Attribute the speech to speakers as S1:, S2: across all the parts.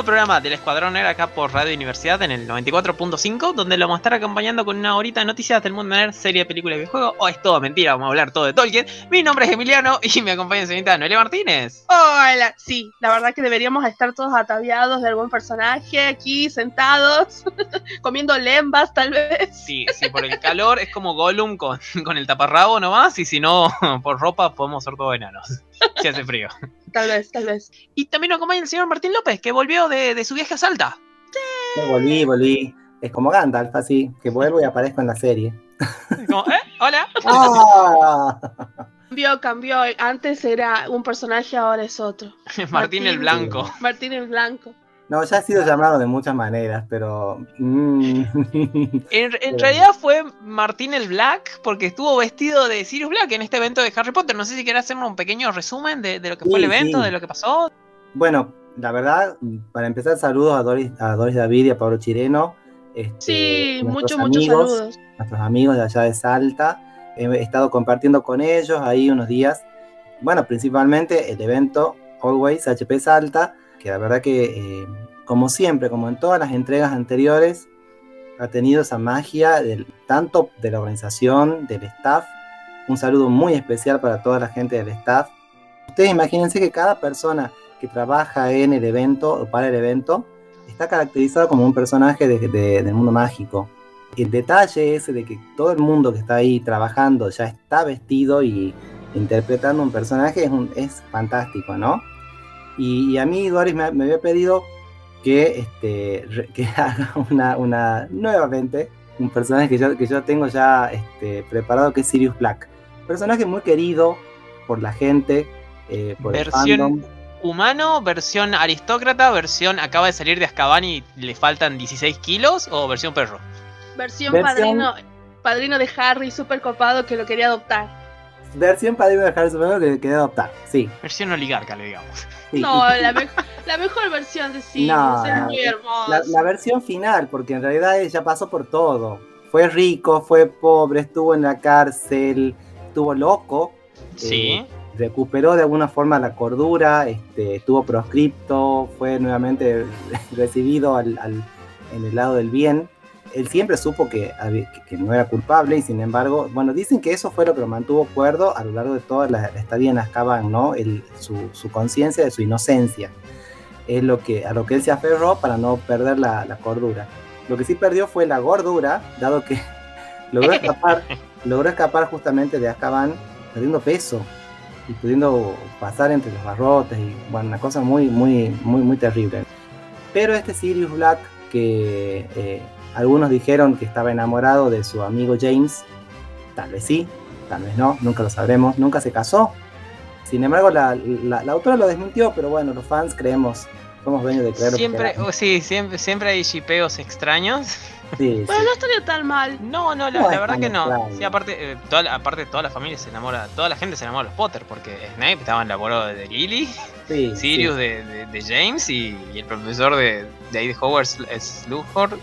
S1: Nuevo programa del Escuadrón Nerd acá por Radio Universidad en el 94.5, donde lo vamos a estar acompañando con una horita de noticias del mundo nerd, serie, película y videojuego. O es todo mentira, vamos a hablar todo de Tolkien. Mi nombre es Emiliano y me acompaña señorita Noelia Martínez.
S2: Hola, sí, la verdad que deberíamos estar todos ataviados de algún personaje aquí, sentados, comiendo lembas tal vez.
S1: Sí, sí, por el calor es como Gollum con, con el taparrabo nomás, y si no, por ropa podemos ser todos enanos. Si hace frío.
S2: Tal vez, tal vez.
S1: Y también nos acompaña el señor Martín López, que volvió de, de su viaje a Salta.
S3: Sí, volví, volví. Es como Gandalf, así, que vuelvo y aparezco en la serie.
S1: Como, ¿eh? Hola.
S3: ¡Ah!
S2: Cambió, cambió. Antes era un personaje, ahora es otro.
S1: Martín el Blanco.
S2: Martín el Blanco.
S3: No, ya ha sido llamado de muchas maneras, pero... mm,
S1: En, en realidad fue Martín el Black porque estuvo vestido de Sirius Black en este evento de Harry Potter. No sé si querés hacernos un pequeño resumen de, de lo que fue el evento,
S3: sí.
S1: de lo que pasó.
S3: Bueno, la verdad, para empezar, saludos a Doris, a Doris David y a Pablo Chireno. este,
S2: Sí, muchos, muchos saludos.
S3: Nuestros amigos de allá de Salta. He estado compartiendo con ellos ahí unos días. Bueno, principalmente el evento Always HP Salta, que la verdad que, eh, como siempre, como en todas las entregas anteriores, ha tenido esa magia del, tanto de la organización, del staff. Un saludo muy especial para toda la gente del staff. Ustedes imagínense que cada persona que trabaja en el evento o para el evento está caracterizado como un personaje de- de- del mundo mágico. El detalle ese de que todo el mundo que está ahí trabajando ya está vestido y interpretando un personaje es, un- es fantástico, ¿no? Y, y a mí Doris me, me había pedido que, este, que haga una, una nuevamente un personaje que yo, que yo tengo ya este, preparado que es Sirius Black. Personaje muy querido por la gente, eh, por el
S1: Versión
S3: fandom.
S1: humano, versión aristócrata, versión acaba de salir de Azkaban y le faltan 16 kilos o versión perro.
S2: Versión,
S3: Versión-
S2: padrino, padrino de Harry, súper copado que lo quería adoptar.
S3: Versión padrino de Harry Potter que quería adoptar, sí.
S1: Versión oligarca, le digamos.
S3: sí.
S2: No, la, me- la mejor versión de Sirius,
S3: No,
S2: es
S3: no,
S2: muy
S3: La,
S2: hermosa.
S3: la versión final, porque en realidad ella pasó por todo. Fue rico, fue pobre, estuvo en la cárcel, estuvo loco,
S1: Sí.
S3: Eh, recuperó de alguna forma la cordura, este, estuvo proscripto, fue nuevamente recibido al- al- en el lado del bien. Él siempre supo que, que- no era culpable y sin embargo, bueno, dicen que eso fue lo que lo mantuvo cuerdo a lo largo de toda la, la estadía en Azkaban, ¿no? El- su, su conciencia de su inocencia. Es lo que, a lo que él se aferró para no perder la, la cordura. Lo que sí perdió fue la gordura, dado que logró escapar, logró escapar justamente de Azkaban perdiendo peso y pudiendo pasar entre los barrotes y bueno, una cosa muy, muy, muy, muy terrible. Pero este Sirius Black, que eh, algunos dijeron que estaba enamorado de su amigo James, tal vez sí, tal vez no, nunca lo sabremos, nunca se casó. Sin embargo, la, la- la autora lo desmintió, pero bueno, los fans creemos, somos dueños de creer
S1: Siempre, oh, sí, siempre, siempre hay shipeos extraños.
S3: Sí,
S2: Bueno,
S3: sí.
S2: no estaría tan mal.
S1: No, no, la,
S3: No
S1: la
S3: es
S1: verdad que no.
S3: extraño.
S1: Sí, aparte, eh, toda, la- aparte toda la familia se enamora, toda la gente se enamora de los Potter, porque Snape estaba enamorado de Lily,
S3: Sí,
S1: Sirius
S3: sí.
S1: de, de- de James y, y el profesor de, de ahí de Hogwarts es Slughorn, ¿cómo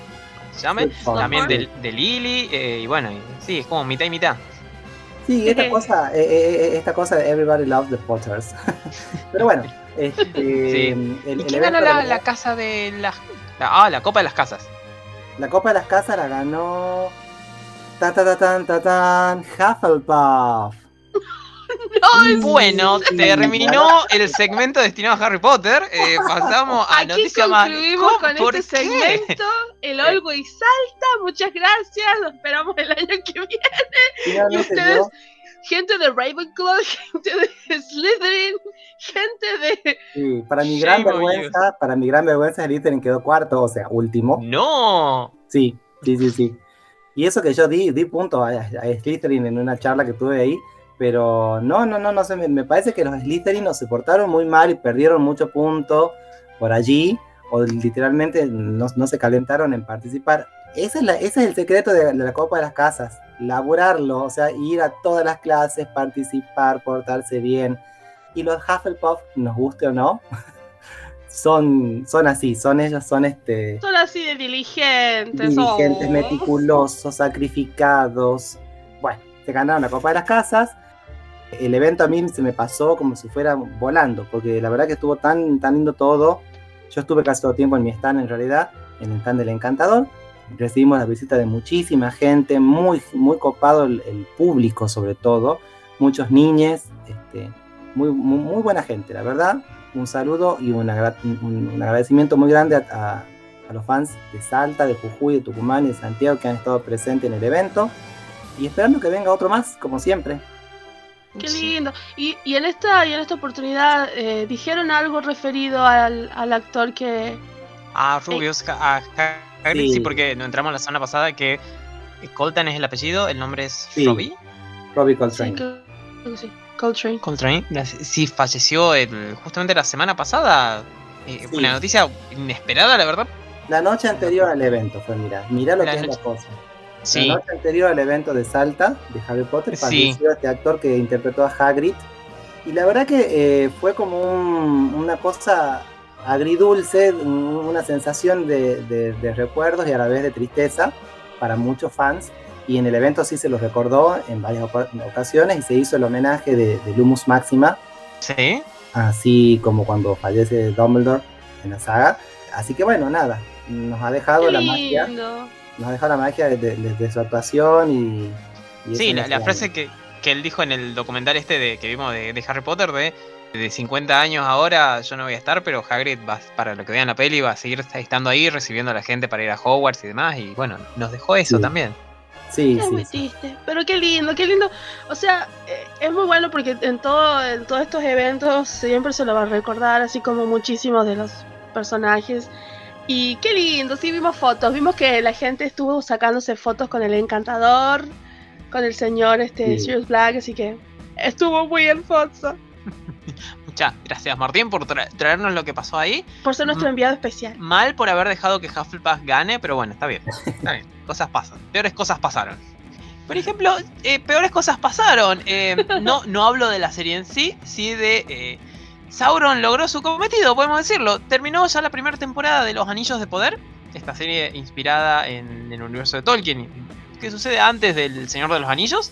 S1: se llame?
S3: Slughorn.
S1: También de, de Lily, eh, y bueno, y- sí, es como mitad y mitad.
S3: Sí, esta cosa, eh, eh, eh, esta cosa de Everybody Loves the Potters. Pero bueno, este,
S1: Sí.
S3: el,
S1: ¿Y
S3: el
S1: quién ganó la, casa de las... la- ah, la Copa de las Casas.
S3: la Copa de las Casas la ganó ta ta ta tan ta tan Hufflepuff.
S2: No,
S1: Bueno, terminó el segmento destinado a Harry Potter. eh, pasamos a
S2: Aquí
S1: noticias más.
S2: concluimos con
S1: ¿Por
S2: este
S1: qué?
S2: segmento. El Always salta. Muchas gracias. Lo esperamos el año que viene.
S3: Finalmente
S2: ustedes? Gente de Ravenclaw, gente de Slytherin, gente de.
S3: sí, para mi gran
S1: Shame
S3: vergüenza, para mi gran vergüenza, Slytherin quedó cuarto, o sea, último.
S1: No.
S3: Sí, sí, sí, sí. Y eso que yo di, di punto a, a Slytherin en una charla que tuve ahí, pero no, no, no, no sé, me, me parece que los Slytherin no se portaron muy mal y perdieron mucho punto por allí. o literalmente no, no se calentaron en participar. Ese es, la- ese es el secreto de, de la Copa de las Casas, laburarlo, o sea, ir a todas las clases, participar, portarse bien. Y los Hufflepuff, nos guste o no, son, son así, son ellos, son este,
S2: Son así de diligentes.
S3: diligentes,
S2: oh.
S3: meticulosos, sacrificados. Bueno, se ganaron la Copa de las Casas. El evento a mí se me pasó como si fuera volando, porque la verdad que estuvo tan, tan lindo todo. Yo estuve casi todo el tiempo en mi stand en realidad, en el stand del Encantador. Recibimos la visita de muchísima gente, muy, muy copado el, público sobre todo, muchos niños, este, muy, muy, buena gente, la verdad. Un saludo y un, un- un agradecimiento muy grande a los fans de Salta, de Jujuy, de Tucumán y de Santiago que han estado presentes en el evento. Y esperando que venga otro más, como siempre.
S2: Qué
S1: Sí.
S2: lindo. Y, y en esta y en esta oportunidad eh, dijeron algo referido al, al actor que
S1: A Rubius, a Hagrid, sí.
S3: Sí.
S1: porque nos entramos la semana pasada que Colton es el apellido, el nombre es
S3: Sí.
S1: Robbie
S3: Robbie Coltrane.
S2: sí, Coltrane.
S1: Coltrane. Sí, falleció el- justamente la semana pasada. Eh, Fue una noticia inesperada, la verdad.
S3: La noche anterior al evento fue, mira, mira lo
S1: La
S3: que es la cosa.
S1: Sí,
S3: La noche anterior al evento de Salta, de Harry Potter,
S1: Sí.
S3: falleció este actor que interpretó a Hagrid. Y la verdad que eh, fue como un- una cosa agridulce, un- una sensación de, de- de recuerdos y a la vez de tristeza para muchos fans. Y en el evento sí se lo recordó en varias oca- ocasiones y se hizo el homenaje de, de Lumus Máxima,
S1: sí.
S3: así como cuando fallece Dumbledore en la saga. Así que bueno, nada, nos ha dejado
S2: Qué
S3: la magia
S2: lindo.
S3: Nos deja la magia de, de- de- de su actuación y, y
S1: Sí, la, frase que, que él dijo en el documental este de, que vimos de, de Harry Potter de, de 50 años ahora yo no voy a estar, pero Hagrid va, para lo que vean la peli va a seguir estando ahí recibiendo a la gente para ir a Hogwarts y demás y bueno, nos dejó eso
S3: Sí.
S1: también.
S3: sí,
S2: Qué
S3: sí,
S2: pero qué lindo, qué lindo. O sea, eh, es muy bueno porque en todo, en todos estos eventos siempre se lo va a recordar, así como muchísimos de los personajes. Y qué lindo, sí vimos fotos, vimos que la gente estuvo sacándose fotos con el encantador, con el señor este
S3: Sí.
S2: Sirius Black, así que estuvo muy hermoso.
S1: Muchas gracias Martín por tra- traernos lo que pasó ahí.
S2: Por ser nuestro enviado especial.
S1: Mal por haber dejado que Hufflepuff gane, pero bueno, está bien. Está bien. Cosas pasan. Peores cosas pasaron. Por ejemplo, eh, peores cosas pasaron. Eh, no, no hablo de la serie en sí, sí de. eh, Sauron logró su cometido, podemos decirlo. Terminó ya la primera temporada de Los Anillos de Poder. Esta serie inspirada en el universo de Tolkien. Que sucede antes del Señor de los Anillos.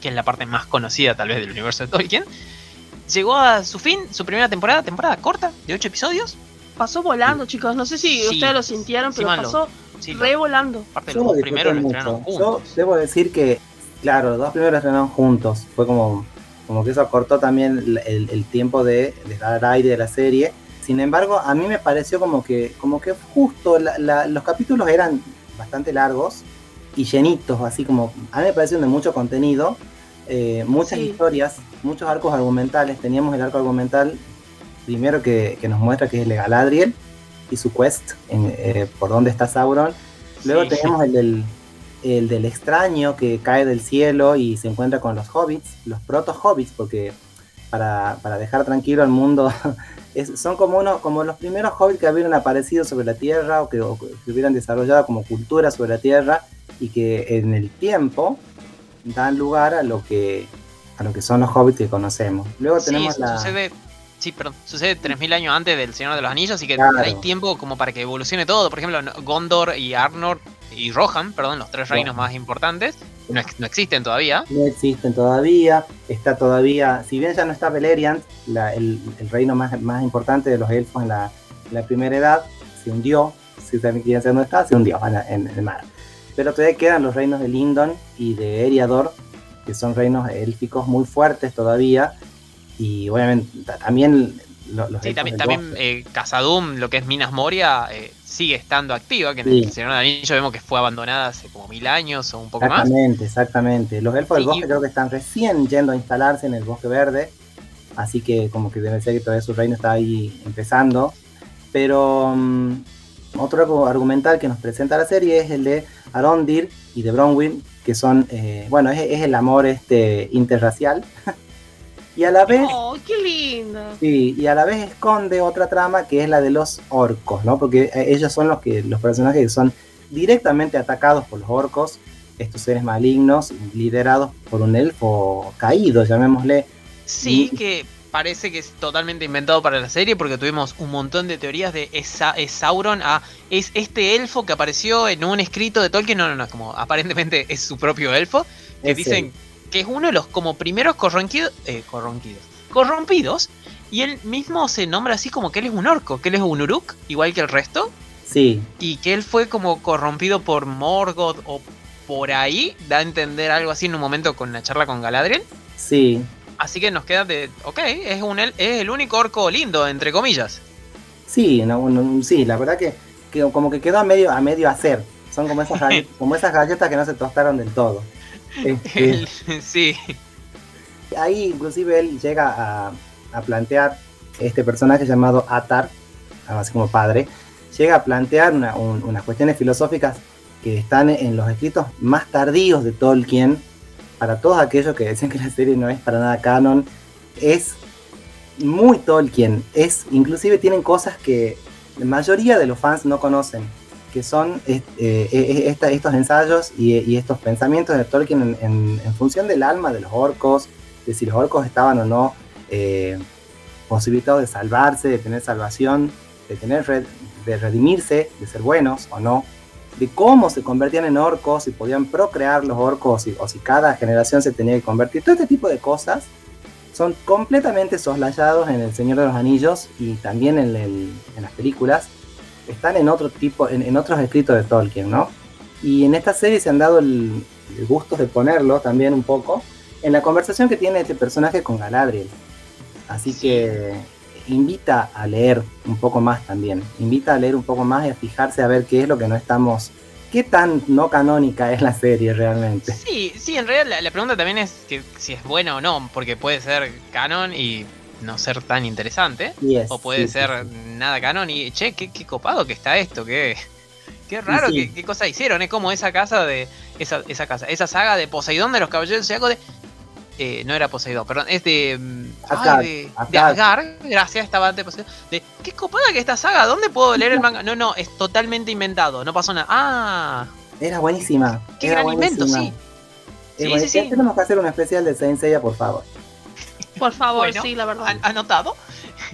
S1: Que es la parte más conocida tal vez del universo de Tolkien. Llegó a su fin, su primera temporada, temporada corta, de 8 episodios.
S2: Pasó volando, chicos. No sé si
S1: Sí.
S2: ustedes lo sintieron, pero
S1: lo-
S2: pasó
S1: Sí,
S2: re volando.
S1: aparte los
S3: lo
S1: dos primeros lo estrenaron
S3: Yo
S1: juntos.
S3: debo decir que, claro, los dos primeros estrenaron juntos. Fue como, como que eso acortó también el, el- el tiempo de, de dar aire de la serie. Sin embargo, a mí me pareció como que, como que justo la- la- los capítulos eran bastante largos y llenitos, así como a mí me parecieron de mucho contenido, eh, muchas
S2: Sí.
S3: historias, muchos arcos argumentales. Teníamos el arco argumental primero que, que nos muestra que es el de Galadriel y su quest en, eh, por dónde está Sauron. Luego
S1: Sí.
S3: tenemos el del, el del extraño que cae del cielo y se encuentra con los hobbits, los proto-hobbits, porque para, para dejar tranquilo al mundo, es- son como, uno, como los primeros hobbits que hubieran aparecido sobre la Tierra o que, o que hubieran desarrollado como cultura sobre la Tierra y que en el tiempo dan lugar a lo que, a lo que son los hobbits que conocemos. Luego
S1: Sí,
S3: tenemos la...
S1: sucede. Sí, perdón. Sucede 3000 años antes del Señor de los Anillos, así que
S3: Claro.
S1: hay tiempo como para que evolucione todo. Por ejemplo, Gondor y Arnor y Rohan, perdón, los tres reinos más importantes, no, ex- no existen todavía.
S3: no existen todavía. Está todavía, si bien ya no está Beleriand, la- el, el reino más, más importante de los elfos en la, en la primera edad, se hundió. Si también quieren saber dónde está, se hundió en, la- en el mar. Pero todavía quedan los reinos de Lindon y de Eriador, que son reinos élficos muy fuertes todavía. Y obviamente ta- también lo- los
S1: Sí, también, también eh, Khazad-dûm, lo que es Minas Moria, eh, sigue estando activa, que en
S3: Sí.
S1: el Señor del Anillo vemos que fue abandonada hace como mil años o un poco más.
S3: Exactamente, exactamente. Los elfos del bosque creo que están recién yendo a instalarse en el bosque verde, así que como que debe ser que todavía su reino está ahí empezando. Pero mm, otro argumental que nos presenta la serie es el de Arondir y de Bronwyn, que son, eh, bueno, es, es el amor este interracial Y a la vez,
S2: ¡Oh, qué lindo!
S3: sí, y a la vez esconde otra trama que es la de los orcos, ¿no? Porque eh, ellos son los que los personajes que son directamente atacados por los orcos, estos seres malignos liderados por un elfo caído, llamémosle.
S1: Sí, que parece que es totalmente inventado para la serie porque tuvimos un montón de teorías de esa, es Sauron a es este elfo que apareció en un escrito de Tolkien, no, no, no, como aparentemente es su propio elfo, que
S3: Es
S1: dicen
S3: él.
S1: Que es uno de los como primeros corronquidos, eh, corronquidos, corrompidos, y él mismo se nombra así como que él es un orco, que él es un uruk, igual que el resto,
S3: Sí,
S1: y que él fue como corrompido por Morgoth o por ahí, da a entender algo así en un momento con la charla con Galadriel.
S3: sí,
S1: Así que nos queda de. Ok, es, un, el- es el único orco lindo, entre comillas.
S3: sí, no, no, sí, la verdad que, que como que quedó a medio, a medio hacer. Son como esas, galletas, como esas galletas que no se tostaron del todo. Este,
S1: sí.
S3: ahí inclusive él llega a, a plantear este personaje llamado Atar, así como padre, llega a plantear una- un- unas cuestiones filosóficas que están en los escritos más tardíos de Tolkien, para todos aquellos que decían que la serie no es para nada canon, es muy Tolkien, es inclusive tienen cosas que la mayoría de los fans no conocen, que son eh, eh, esta- estos ensayos y, y estos pensamientos de Tolkien en, en- en función del alma de los orcos, de si los orcos estaban o no eh, posibilitados de salvarse, de tener salvación, de tener red- de redimirse, de ser buenos o no, de cómo se convertían en orcos, si podían procrear los orcos y- o si cada generación se tenía que convertir, todo este tipo de cosas son completamente soslayados en El Señor de los Anillos y también en, el- en las películas, están en otro tipo, en, en otros escritos de Tolkien, ¿no? Y en esta serie se han dado el, el gusto de ponerlo también un poco en la conversación que tiene este personaje con Galadriel. Así que invita a leer un poco más también, invita a leer un poco más y a fijarse a ver qué es lo que no estamos, qué tan no canónica es la serie realmente.
S1: Sí, sí, en realidad la, la pregunta también es que si es buena o no, porque puede ser canon y no ser tan interesante. O puede
S3: sí, sí,
S1: ser
S3: sí.
S1: nada canon y, che, qué, qué copado que está esto, qué, qué raro,
S3: sí.
S1: qué, qué cosa hicieron. Es como esa casa de. Esa, esa casa, esa saga de Poseidón de los Caballeros del de. eh, no era Poseidón, perdón, es de. mm, ay, de
S3: Asgard.
S1: Asgard, gracias, estaba antes de Poseidón. De, qué copada que esta saga, ¿dónde puedo leer el manga? No, no, es totalmente inventado, no pasó nada. Ah,
S3: Era buenísima.
S1: qué
S3: era
S1: gran invento,
S3: buenísima.
S1: sí.
S3: Es
S1: Sí,
S3: buenísima.
S1: sí, sí.
S3: Tenemos que hacer un especial de Saint Seiya, por favor.
S2: Por favor,
S1: Bueno,
S2: sí, la verdad.
S1: ¿Han- ¿Anotado?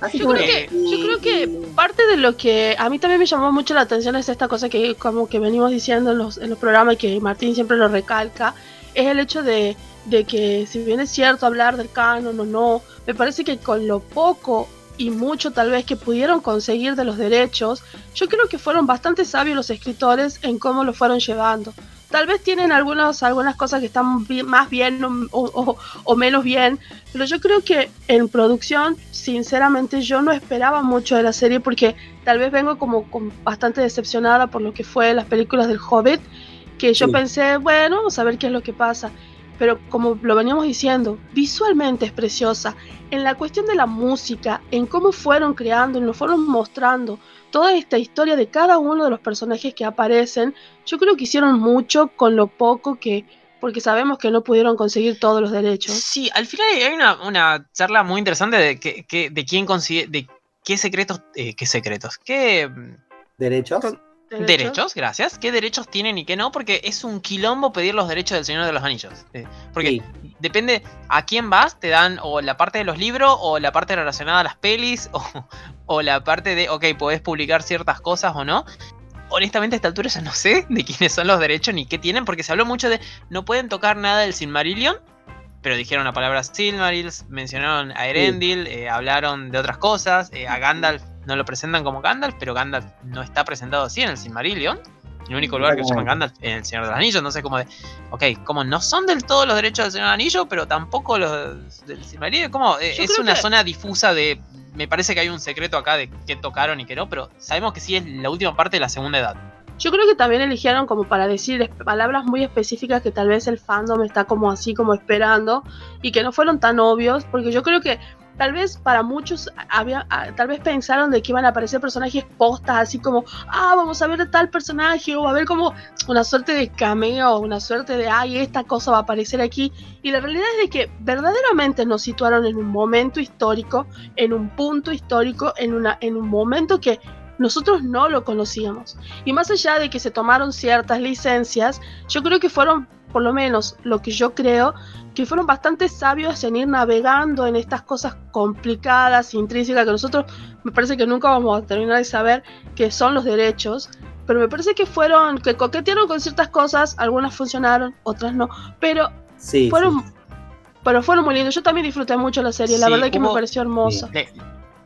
S3: Así
S2: Yo creo, que, yo creo que parte de lo que a mí también me llamó mucho la atención es esta cosa que como que venimos diciendo en los, en los programas y que Martín siempre lo recalca, es el hecho de, de que si bien es cierto hablar del canon o no, me parece que con lo poco y mucho tal vez que pudieron conseguir de los derechos, yo creo que fueron bastante sabios los escritores en cómo lo fueron llevando. Tal vez tienen algunos, algunas cosas que están más bien o, o- o menos bien, pero yo creo que en producción, sinceramente, yo no esperaba mucho de la serie porque tal vez vengo como, como bastante decepcionada por lo que fue las películas del Hobbit, que yo
S3: Sí.
S2: pensé, bueno, vamos a ver qué es lo que pasa. Pero como lo veníamos diciendo, visualmente es preciosa. En la cuestión de la música, en cómo fueron creando, nos fueron mostrando toda esta historia de cada uno de los personajes que aparecen, yo creo que hicieron mucho con lo poco que, porque sabemos que no pudieron conseguir todos los derechos.
S1: Sí, al final hay una, una charla muy interesante de, que, que- de quién consigue, de qué secretos, eh, qué secretos, qué mm,
S3: ¿Derechos?
S2: Con-
S1: derechos, gracias, qué derechos tienen y qué no, porque es un quilombo pedir los derechos del Señor de los Anillos. eh, porque
S3: Sí.
S1: depende a quién vas, te dan o la parte de los libros o la parte relacionada a las pelis o, o la parte de, ok, podés publicar ciertas cosas o no. Honestamente a esta altura ya no sé de quiénes son los derechos ni qué tienen, porque se habló mucho de no pueden tocar nada del Silmarillion, pero dijeron la palabra Silmarils, mencionaron a Erendil, eh, hablaron de otras cosas, eh, a Gandalf no lo presentan como Gandalf, pero Gandalf no está presentado así en el Silmarillion. El único lugar que se llama Gandalf es el Señor de los Anillos, entonces como de, ok, como no son del todo los derechos del Señor del Anillo, pero tampoco los del Silmarillion, como eh, es una
S2: que-
S1: zona difusa de, me parece que hay un secreto acá de qué tocaron y qué no, pero sabemos que sí es la última parte de la segunda edad.
S2: Yo creo que también eligieron como para decir palabras muy específicas que tal vez el fandom está como así como esperando y que no fueron tan obvios, porque yo creo que tal vez para muchos había, ah, tal vez pensaron de que iban a aparecer personajes postas, así como, ah, vamos a ver tal personaje, o a ver como una suerte de cameo, una suerte de, ay, esta cosa va a aparecer aquí. Y la realidad es de que verdaderamente nos situaron en un momento histórico, en un punto histórico, en, una, en un momento que nosotros no lo conocíamos. Y más allá de que se tomaron ciertas licencias, yo creo que fueron, por lo menos lo que yo creo, que fueron bastante sabios en ir navegando en estas cosas complicadas, intrínsecas, que nosotros me parece que nunca vamos a terminar de saber qué son los derechos. Pero me parece que fueron, que coquetearon con ciertas cosas, algunas funcionaron, otras no. Pero
S3: Sí,
S2: fueron,
S3: sí.
S2: pero fueron muy lindos. Yo también disfruté mucho la serie, la verdad es que me pareció hermosa.
S1: Le,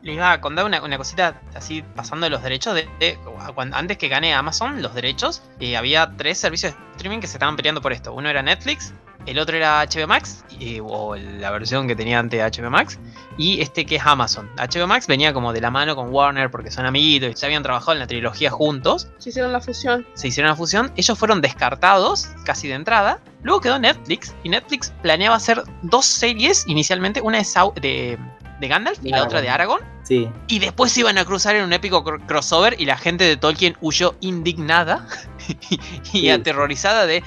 S1: le iba a contar una, una cosita así pasando de los derechos. De, de- cuando- antes que gane Amazon los derechos, eh, había tres servicios de streaming que se estaban peleando por esto. Uno era Netflix, el otro era HBO Max, y- o la versión que tenía antes HBO Max, y este que es Amazon. HBO Max venía como de la mano con Warner porque son amiguitos y ya habían trabajado en la trilogía juntos.
S2: Se hicieron la fusión.
S1: se hicieron la fusión, ellos fueron descartados casi de entrada. Luego quedó Netflix y Netflix planeaba hacer dos series inicialmente, una de, Sau- de, de Gandalf y la otra de Aragorn.
S3: Sí,
S1: Y después se iban a cruzar en un épico cr- crossover y la gente de Tolkien huyó indignada y
S3: Sí.
S1: aterrorizada de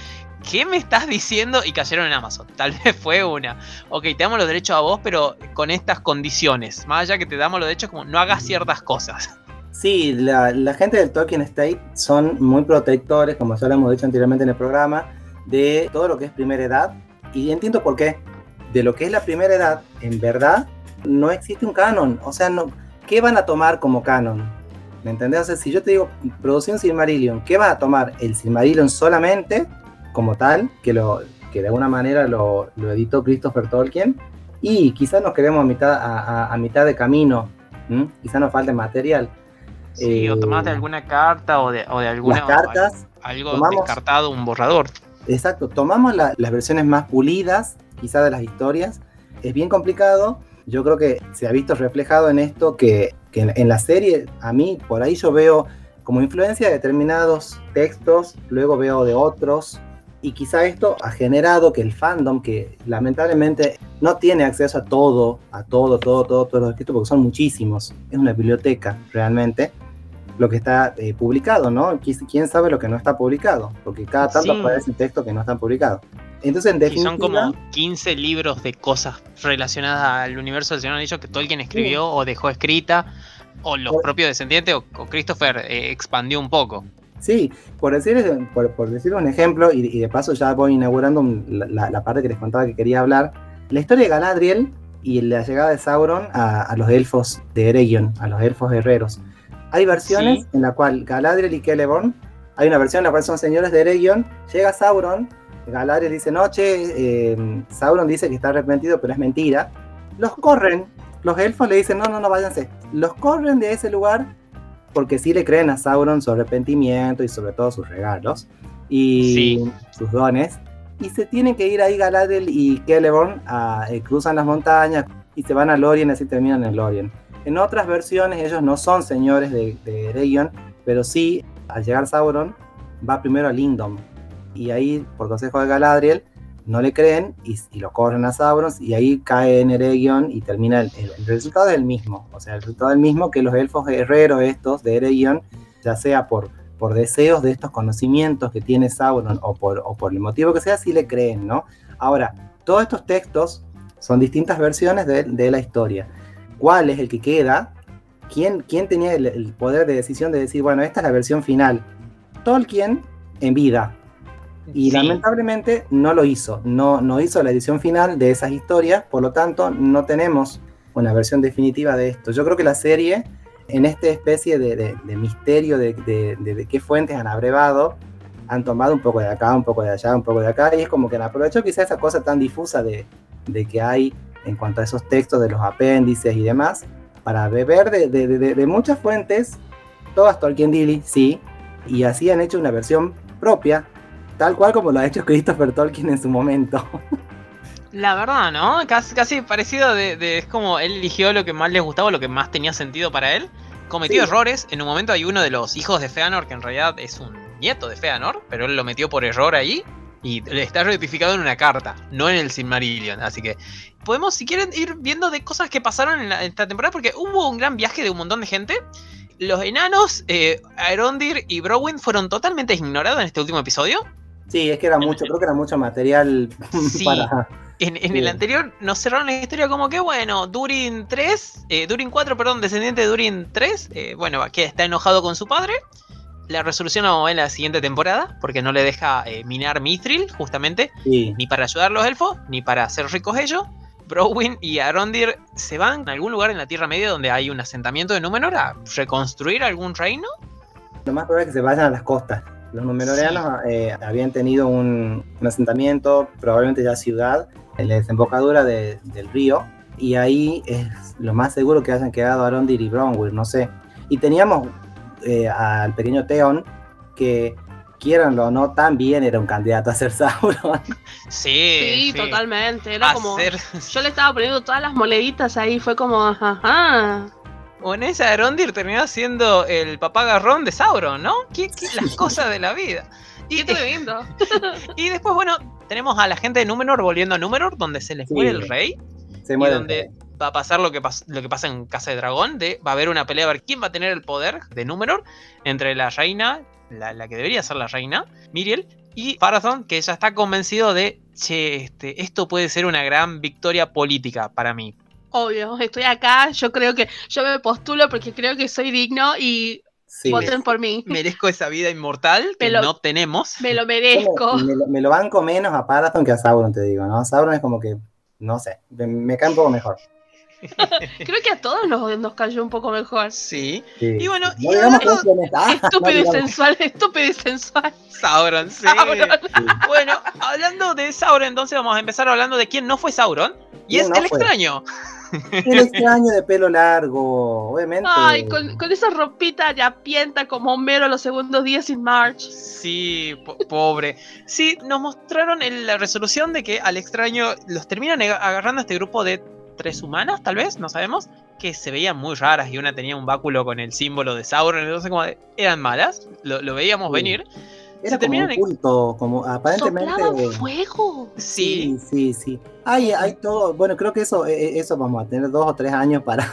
S1: ¿qué me estás diciendo? Y cayeron en Amazon. Tal vez fue una. Ok, te damos los derechos a vos, pero con estas condiciones. Más allá que te damos los derechos, como no hagas ciertas cosas.
S3: Sí, la, la gente del Tolkien State son muy protectores, como ya lo hemos dicho anteriormente en el programa, de todo lo que es primera edad. Y entiendo por qué. De lo que es la primera edad, en verdad, no existe un canon. O sea, no, ¿qué van a tomar como canon? ¿Me entendés? O sea, si yo te digo, producí un Silmarillion, ¿qué vas a tomar? ¿El Silmarillion solamente, como tal, que, lo, que de alguna manera lo, lo editó Christopher Tolkien? Y quizás nos quedemos a mitad, a, a- a mitad de camino. ¿m? Quizás nos falte material.
S1: Sí, o
S3: Eh,
S1: tomás de alguna carta o de, o de alguna.
S3: Las cartas,
S1: algo
S3: tomamos-
S1: descartado, un borrador.
S3: exacto, tomamos la- las versiones más pulidas, quizá de las historias. Es bien complicado. Yo creo que se ha visto reflejado en esto que, que en, en la serie, a mí, por ahí yo veo como influencia de determinados textos, luego veo de otros. Y quizá esto ha generado que el fandom, que lamentablemente no tiene acceso a todo, a todo, todo, todo, todos los escritos, porque son muchísimos. Es una biblioteca realmente. lo que está eh, publicado, ¿no? Qui- ¿Quién sabe lo que no está publicado? Porque cada tanto
S1: Sí.
S3: aparecen textos que no están publicados. Entonces, en
S1: Y son como 15 libros de cosas relacionadas al universo del Señor Anillo que Tolkien escribió o dejó escrita, o los propios descendientes, o, o Christopher eh, expandió un poco.
S3: Sí, por decir, por, por decir un ejemplo, y, y de paso ya voy inaugurando la, la- la parte que les contaba que quería hablar, la historia de Galadriel y la llegada de Sauron a, a los elfos de Eregion, a los elfos guerreros. Hay versiones
S1: Sí.
S3: en la cual Galadriel y Celeborn, hay una versión en la cual son señores de Eregion, llega Sauron, Galadriel dice, no, che, eh, Sauron dice que está arrepentido, pero es mentira. Los corren, los elfos le dicen, no, no, no, váyanse. Los corren de ese lugar porque sí le creen a Sauron su arrepentimiento y sobre todo sus regalos y
S1: Sí.
S3: sus dones. Y se tienen que ir ahí Galadriel y Celeborn, a, eh, cruzan las montañas y se van a Lorien, así terminan en Lorien. En otras versiones ellos no son señores de, de Eregion, pero sí, al llegar Sauron, va primero a Lindom. Y ahí, por consejo de Galadriel, no le creen y, lo corren a Sauron y ahí cae en Eregion y termina el, el- resultado es el mismo. O sea, el resultado es el mismo que los elfos guerreros estos de Eregion, ya sea por, por deseos de estos conocimientos que tiene Sauron o por, o por el motivo que sea, sí le creen, ¿no? Ahora, todos estos textos son distintas versiones de, de la historia. ¿Cuál es el que queda? ¿Quién, quién tenía el, el poder de decisión de decir, bueno, esta es la versión final? Tolkien en vida, y
S1: Sí.
S3: lamentablemente no lo hizo, no, no hizo la edición final de esas historias, por lo tanto no tenemos una versión definitiva de esto. Yo creo que la serie, en esta especie de, de- de misterio de, de- qué fuentes han abrevado, han tomado un poco de acá, un poco de allá, un poco de acá, y es como que han aprovechado quizá esa cosa tan difusa de, de que hay en cuanto a esos textos de los apéndices y demás, para beber de, de- de- de muchas fuentes, todas Tolkien Dilly, sí, y así han hecho una versión propia, tal cual como lo ha hecho Christopher Tolkien en su momento.
S1: La verdad, ¿no? Casi, casi parecido de, de- Es como él eligió lo que más le gustaba, lo que más tenía sentido para él. Cometió
S3: Sí.
S1: errores. En un momento hay uno de los hijos de Feanor, que en realidad es un nieto de Feanor, pero él lo metió por error ahí. Y está ratificado en una carta, no en el Silmarillion. Así que podemos, si quieren, ir viendo de cosas que pasaron en, esta temporada, porque hubo un gran viaje de un montón de gente. Los enanos, eh, Aerondir y Browin fueron totalmente ignorados en este último episodio.
S3: Sí, es que era mucho, creo que era mucho material
S1: para. En, el anterior nos cerraron la historia como que, bueno, Durin 3, eh, Durin 4, perdón, descendiente de Durin 3, eh, bueno, que está enojado con su padre. La resolución vamos en la siguiente temporada, porque no le deja eh, minar Mithril, justamente, ni para ayudar a los elfos, ni para hacer ricos ellos. Browin y Arondir se van a algún lugar en la Tierra Media donde hay un asentamiento de Númenor a reconstruir algún reino.
S3: Lo más probable es que se vayan a las costas. Los Númenoreanos eh, habían tenido un, asentamiento, probablemente ya ciudad, en la desembocadura del río, y ahí es lo más seguro que hayan quedado Arondir y Bronwyn, no sé. Y teníamos eh, al pequeño Theon, que quieranlo o no, también era un candidato a ser Sauron.
S1: Sí,
S2: sí, totalmente. Era como. Yo le estaba poniendo todas las moneditas ahí, fue como, ajá.
S1: O en esa Arondir terminó siendo el papá garrón de Sauron, ¿no? ¿Qué, las cosas de la vida?
S2: Y, viendo.
S1: y después, bueno, tenemos a la gente de Númenor volviendo a Númenor, donde se les muere el rey. Se muere. Y donde va a pasar lo que, lo que pasa en Casa de Dragón, de, va a haber una pelea a ver quién va a tener el poder de Númenor entre la reina, la, que debería ser la reina, Miriel, y Farathon, que ya está convencido de, che, este, esto puede ser una gran victoria política para mí.
S2: Obvio, estoy acá, yo creo que yo me postulo porque creo que soy digno y voten por mí.
S1: Merezco esa vida inmortal que no tenemos.
S2: Me lo merezco.
S3: Me, lo, banco menos a Parathon que a Sauron, te digo, ¿no? Sauron es como que, no sé, me cae un poco mejor.
S2: Creo que a todos nos, cayó un poco mejor.
S1: Sí. Y bueno,
S2: y estúpido y sensual, estúpido y sensual.
S1: Sauron, sí. Bueno, hablando de Sauron, entonces vamos a empezar hablando de quién no fue Sauron. Y es el extraño.
S3: El extraño de pelo largo, obviamente.
S2: Ay, con, esa ropita ya pienta como Homero los segundos días sin March.
S1: Sí, pobre. Sí, nos mostraron en la resolución de que al extraño los terminan agarrando a este grupo de tres humanas, tal vez, no sabemos, que se veían muy raras y una tenía un báculo con el símbolo de Sauron, entonces como eran malas, lo, veíamos venir.
S3: Era como un culto, como aparentemente.
S2: fuego.
S1: Sí,
S3: sí, sí. Hay, hay todo. Bueno, creo que eso, e, e, eso vamos a tener dos o tres años para,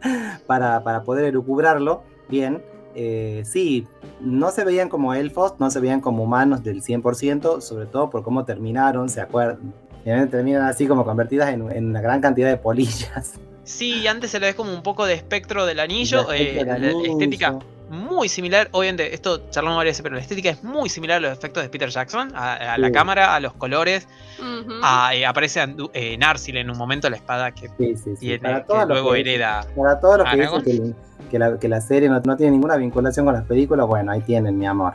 S3: para, para poder elucubrarlo bien. Eh, sí, no se veían como elfos, no se veían como humanos del 100%, sobre todo por cómo terminaron, ¿se acuerdan? Terminan así como convertidas en, una gran cantidad de polillas.
S1: Sí, antes se le ve como un poco de espectro del anillo, eh, la, estética muy similar, obviamente esto charlamos varias veces, pero la estética es muy similar a los efectos de Peter Jackson, a, la cámara, a los colores, eh, aparece eh, Narsil en un momento la espada que, luego hereda.
S3: Para todos los que dicen que, la, que la serie no, tiene ninguna vinculación con las películas, bueno, ahí tienen, mi amor.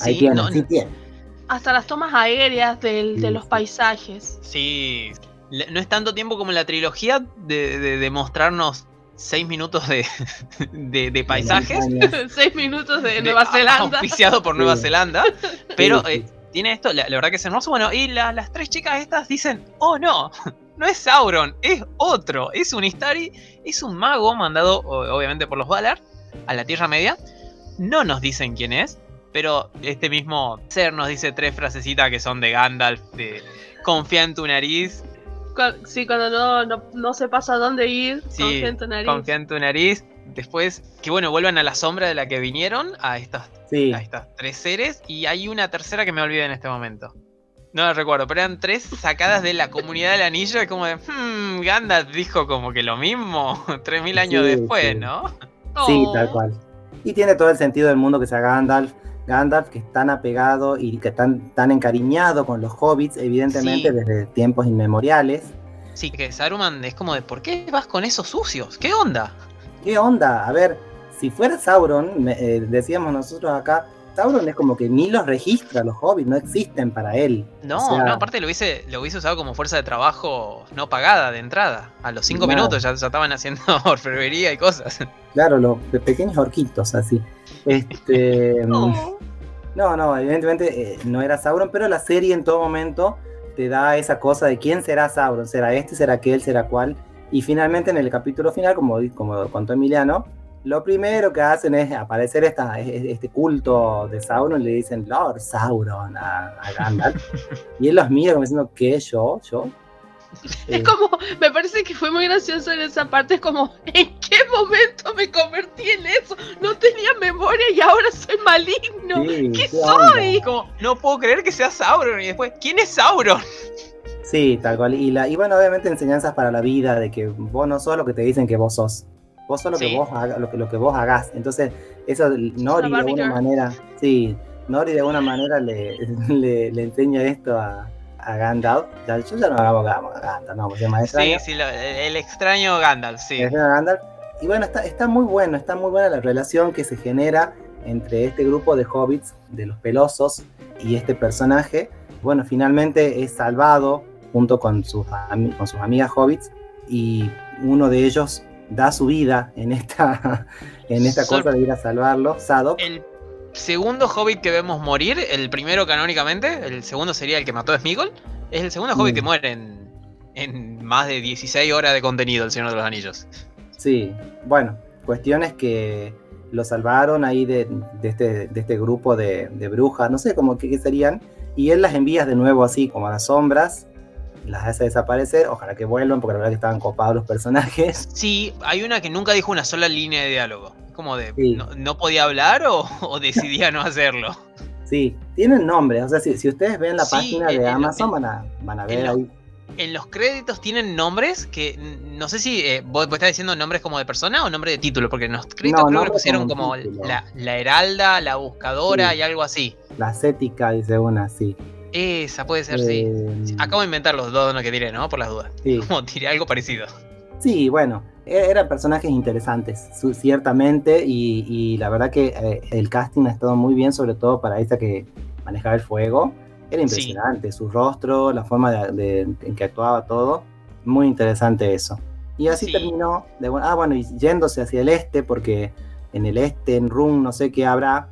S3: Ahí tienen, sí tienen
S2: hasta las tomas aéreas de los paisajes.
S1: Sí, no es tanto tiempo como en la trilogía de, mostrarnos seis minutos de, de, paisajes.
S2: seis minutos de Nueva Zelanda.
S1: Auspiciado por Nueva Zelanda. Pero eh, tiene esto, la, verdad que es hermoso. Bueno, y las tres chicas estas dicen, oh no, no es Sauron, es otro. Es un Istari, es un mago mandado obviamente por los Valar a la Tierra Media. No nos dicen quién es, pero este mismo ser nos dice tres frasecitas que son de Gandalf, de confía en tu nariz.
S2: Sí, cuando no, no, no sepas a dónde ir, confía en tu nariz.
S1: Confía en tu nariz. Después, que bueno, vuelvan a la sombra de la que vinieron, a estas, a estas tres seres. Y hay una tercera que me olvidé en este momento. No la recuerdo, pero eran tres sacadas de la comunidad del anillo. Es como de, hmm, Gandalf dijo como que lo mismo, tres mil años después, ¿no?
S3: Sí, tal cual. Y tiene todo el sentido del mundo que sea Gandalf Gandalf, que es tan apegado y que tan, tan encariñado con los hobbits, evidentemente desde tiempos inmemoriales.
S1: Sí, que Saruman es como de, ¿por qué vas con esos sucios? ¿Qué onda?
S3: ¿Qué onda? A ver, si fuera Sauron, eh, decíamos nosotros acá, Sauron es como que ni los registra, los hobbits no existen para él.
S1: No, no, aparte lo hubiese, lo hubiese usado como fuerza de trabajo no pagada de entrada. A los cinco minutos ya, estaban haciendo orfebrería y cosas.
S3: Claro, los pequeños orquitos así. Este, no. No, evidentemente eh, no era Sauron, pero la serie en todo momento te da esa cosa de quién será Sauron, será este, será aquel, será cual. Y finalmente en el capítulo final, como, como contó Emiliano, lo primero que hacen es aparecer esta, este culto de Sauron, le dicen Lord Sauron a, Gandalf. y él los mira como diciendo, ¿qué? ¿Yo? ¿Yo?
S2: Es como, me parece que fue muy gracioso en esa parte, es como, ¿en qué momento me convertí en eso? No tenía memoria y ahora soy maligno. ¿Qué, soy?
S1: Como, no puedo creer que sea Sauron y después, ¿quién es Sauron?
S3: Sí, tal cual. Y, la, y bueno, obviamente enseñanzas para la vida, de que vos no sos lo que te dicen que vos sos. Vos sos lo, que, vos haga, lo, que, lo que vos hagas. Entonces, eso Nori de alguna manera, sí, Nori de alguna manera le, le, enseña esto a, a Gandalf. yo ya no hago Gandalf, no, porque más
S1: Sí, sí, el extraño Gandalf, sí. El
S3: Gandalf. Y bueno, está, está muy bueno, está muy buena la relación que se genera entre este grupo de hobbits, de los pelosos, y este personaje. Bueno, finalmente es salvado junto con sus, con sus amigas hobbits y uno de ellos da su vida en esta, en esta cosa de ir a salvarlo, Sadok.
S1: El segundo hobbit que vemos morir, el primero canónicamente, el segundo sería el que mató a Smigol, es el segundo hobbit que mm. muere en, en, más de 16 horas de contenido, El Señor de los Anillos.
S3: Sí, bueno, cuestiones que lo salvaron ahí de, de, este, de este, grupo de, de, brujas, no sé cómo que, serían, y él las envía de nuevo así como a las sombras las hace desaparecer, ojalá que vuelvan, porque la verdad que estaban copados los personajes.
S1: Sí, hay una que nunca dijo una sola línea de diálogo. Como de, no, podía hablar o, decidía no hacerlo?
S3: Sí, tienen nombres, o sea, si, si ustedes ven la página de Amazon van, a, van a ver ahí.
S1: En los créditos tienen nombres que no sé si eh, vos, estás diciendo nombres como de persona o nombre de título, porque en los créditos creo que pusieron como, la, la, Heralda, la Buscadora y algo así.
S3: La Cética, dice una, sí.
S1: Esa puede ser, sí. Eh, Acabo de inventar los dos que tiré, ¿no? Por las dudas. Sí. Como tiré algo parecido.
S3: Sí, bueno, eran personajes interesantes, ciertamente, y, la verdad que eh, el casting ha estado muy bien, sobre todo para esta que manejaba el fuego. Era impresionante, su rostro, la forma de, en que actuaba todo, muy interesante eso. Y así terminó, de, ah bueno, y yéndose hacia el este, porque en el este, en Rum, no sé qué habrá.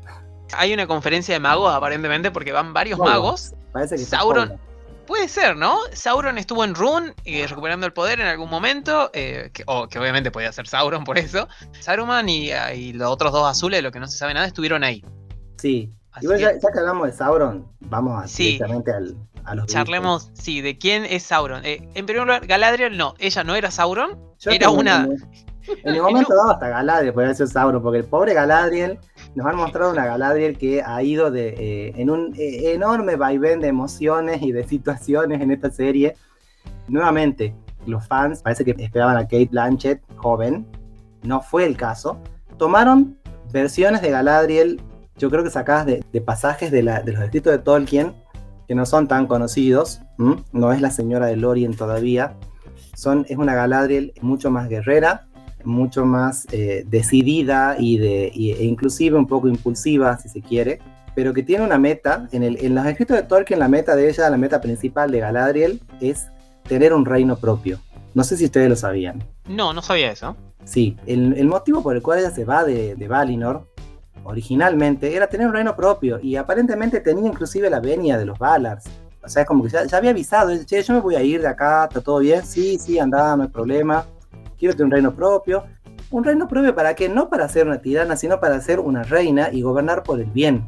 S1: Hay una conferencia de magos, aparentemente, porque van varios magos Sauron. Puede ser, ¿no? Sauron estuvo en Rune y recuperando el poder en algún momento, eh, que, obviamente podía ser Sauron por eso. Saruman y, y, los otros dos azules, lo que no se sabe nada, estuvieron ahí.
S3: Sí. Y ya, que hablamos de Sauron, vamos a directamente al, a los
S1: Charlemos, sí, de quién es Sauron. Eh, en primer lugar, Galadriel no, ella no era Sauron, era una...
S3: En el momento dado hasta Galadriel puede ser Sauron, porque el pobre Galadriel nos han mostrado una Galadriel que ha ido de, eh, en un eh, enorme vaivén de emociones y de situaciones en esta serie. Nuevamente, los fans parece que esperaban a Kate Blanchett joven, no fue el caso. Tomaron versiones de Galadriel, yo creo que sacadas de, pasajes de, los escritos de Tolkien, que no son tan conocidos, no es la señora de Lorien todavía, son, es una Galadriel mucho más guerrera, mucho más eh, decidida y de, e inclusive un poco impulsiva, si se quiere, pero que tiene una meta. En, el, en los escritos de Tolkien, la meta de ella, la meta principal de Galadriel, es tener un reino propio. No sé si ustedes lo sabían.
S1: No, no sabía eso.
S3: Sí, el, el motivo por el cual ella se va de, de Valinor originalmente era tener un reino propio y aparentemente tenía inclusive la venia de los Valars. O sea, es como que ya, había avisado, che, yo me voy a ir de acá, está todo bien, sí, sí, anda, no hay problema quiero tener un reino propio. Un reino propio para qué? No para ser una tirana, sino para ser una reina y gobernar por el bien.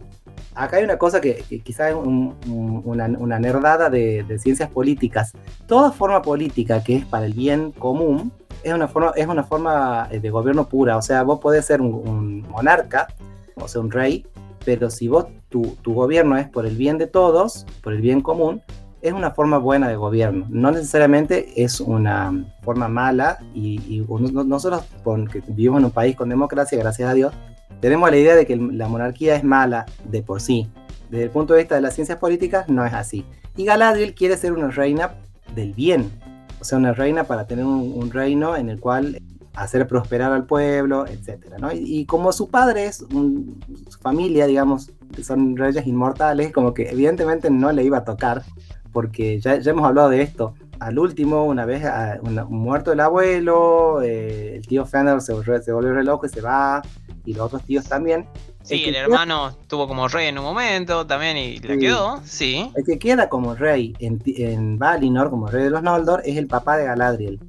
S3: Acá hay una cosa que, quizás es una, nerdada de, ciencias políticas. Toda forma política que es para el bien común es una forma, es una forma eh, de gobierno pura. O sea, vos podés ser un, monarca, o sea, un rey, pero si vos, tu, tu gobierno es por el bien de todos, por el bien común, es una forma buena de gobierno, no necesariamente es una forma mala y, nosotros que vivimos en un país con democracia, gracias a Dios, tenemos la idea de que la monarquía es mala de por sí. Desde el punto de vista de las ciencias políticas no es así. Y Galadriel quiere ser una reina del bien, o sea, una reina para tener un, reino en el cual hacer prosperar al pueblo, etc. Y, como su padre es su familia, digamos, son reyes inmortales, como que evidentemente no le iba a tocar porque ya, hemos hablado de esto. Al último, una vez muerto el abuelo, eh, el tío Fender se, se volvió re loco y se va, y los otros tíos también.
S1: Sí, el, hermano estuvo como rey en un momento también y le quedó, sí.
S3: El que queda como rey en, en Valinor, como rey de los Noldor, es el papá de Galadriel,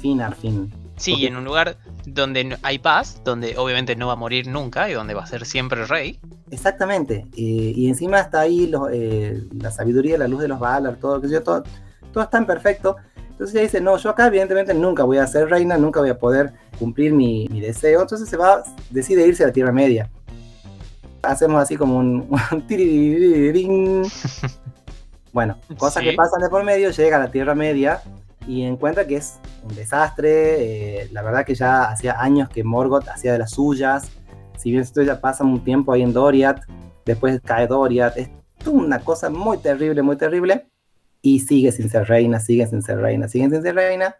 S3: Finarfin.
S1: Sí, en un lugar donde hay paz, donde obviamente no va a morir nunca y donde va a ser siempre rey.
S3: Exactamente. Eh, y encima está ahí eh, la sabiduría, la luz de los Valar, todo, que yo, todo, todo está en perfecto. Entonces ella dice, no, yo acá evidentemente nunca voy a ser reina, nunca voy a poder cumplir mi, deseo. Entonces se va, decide irse a la Tierra Media. Hacemos así como un... bueno, cosas que pasan de por medio, llega a la Tierra Media y encuentra que es un desastre. Eh, la verdad que ya hacía años que Morgoth hacía de las suyas. Si bien esto ya pasa un tiempo ahí en Doriath, después cae Doriath. Es una cosa muy terrible, muy terrible. Y sigue sin ser reina, sigue sin ser reina, sigue sin ser reina.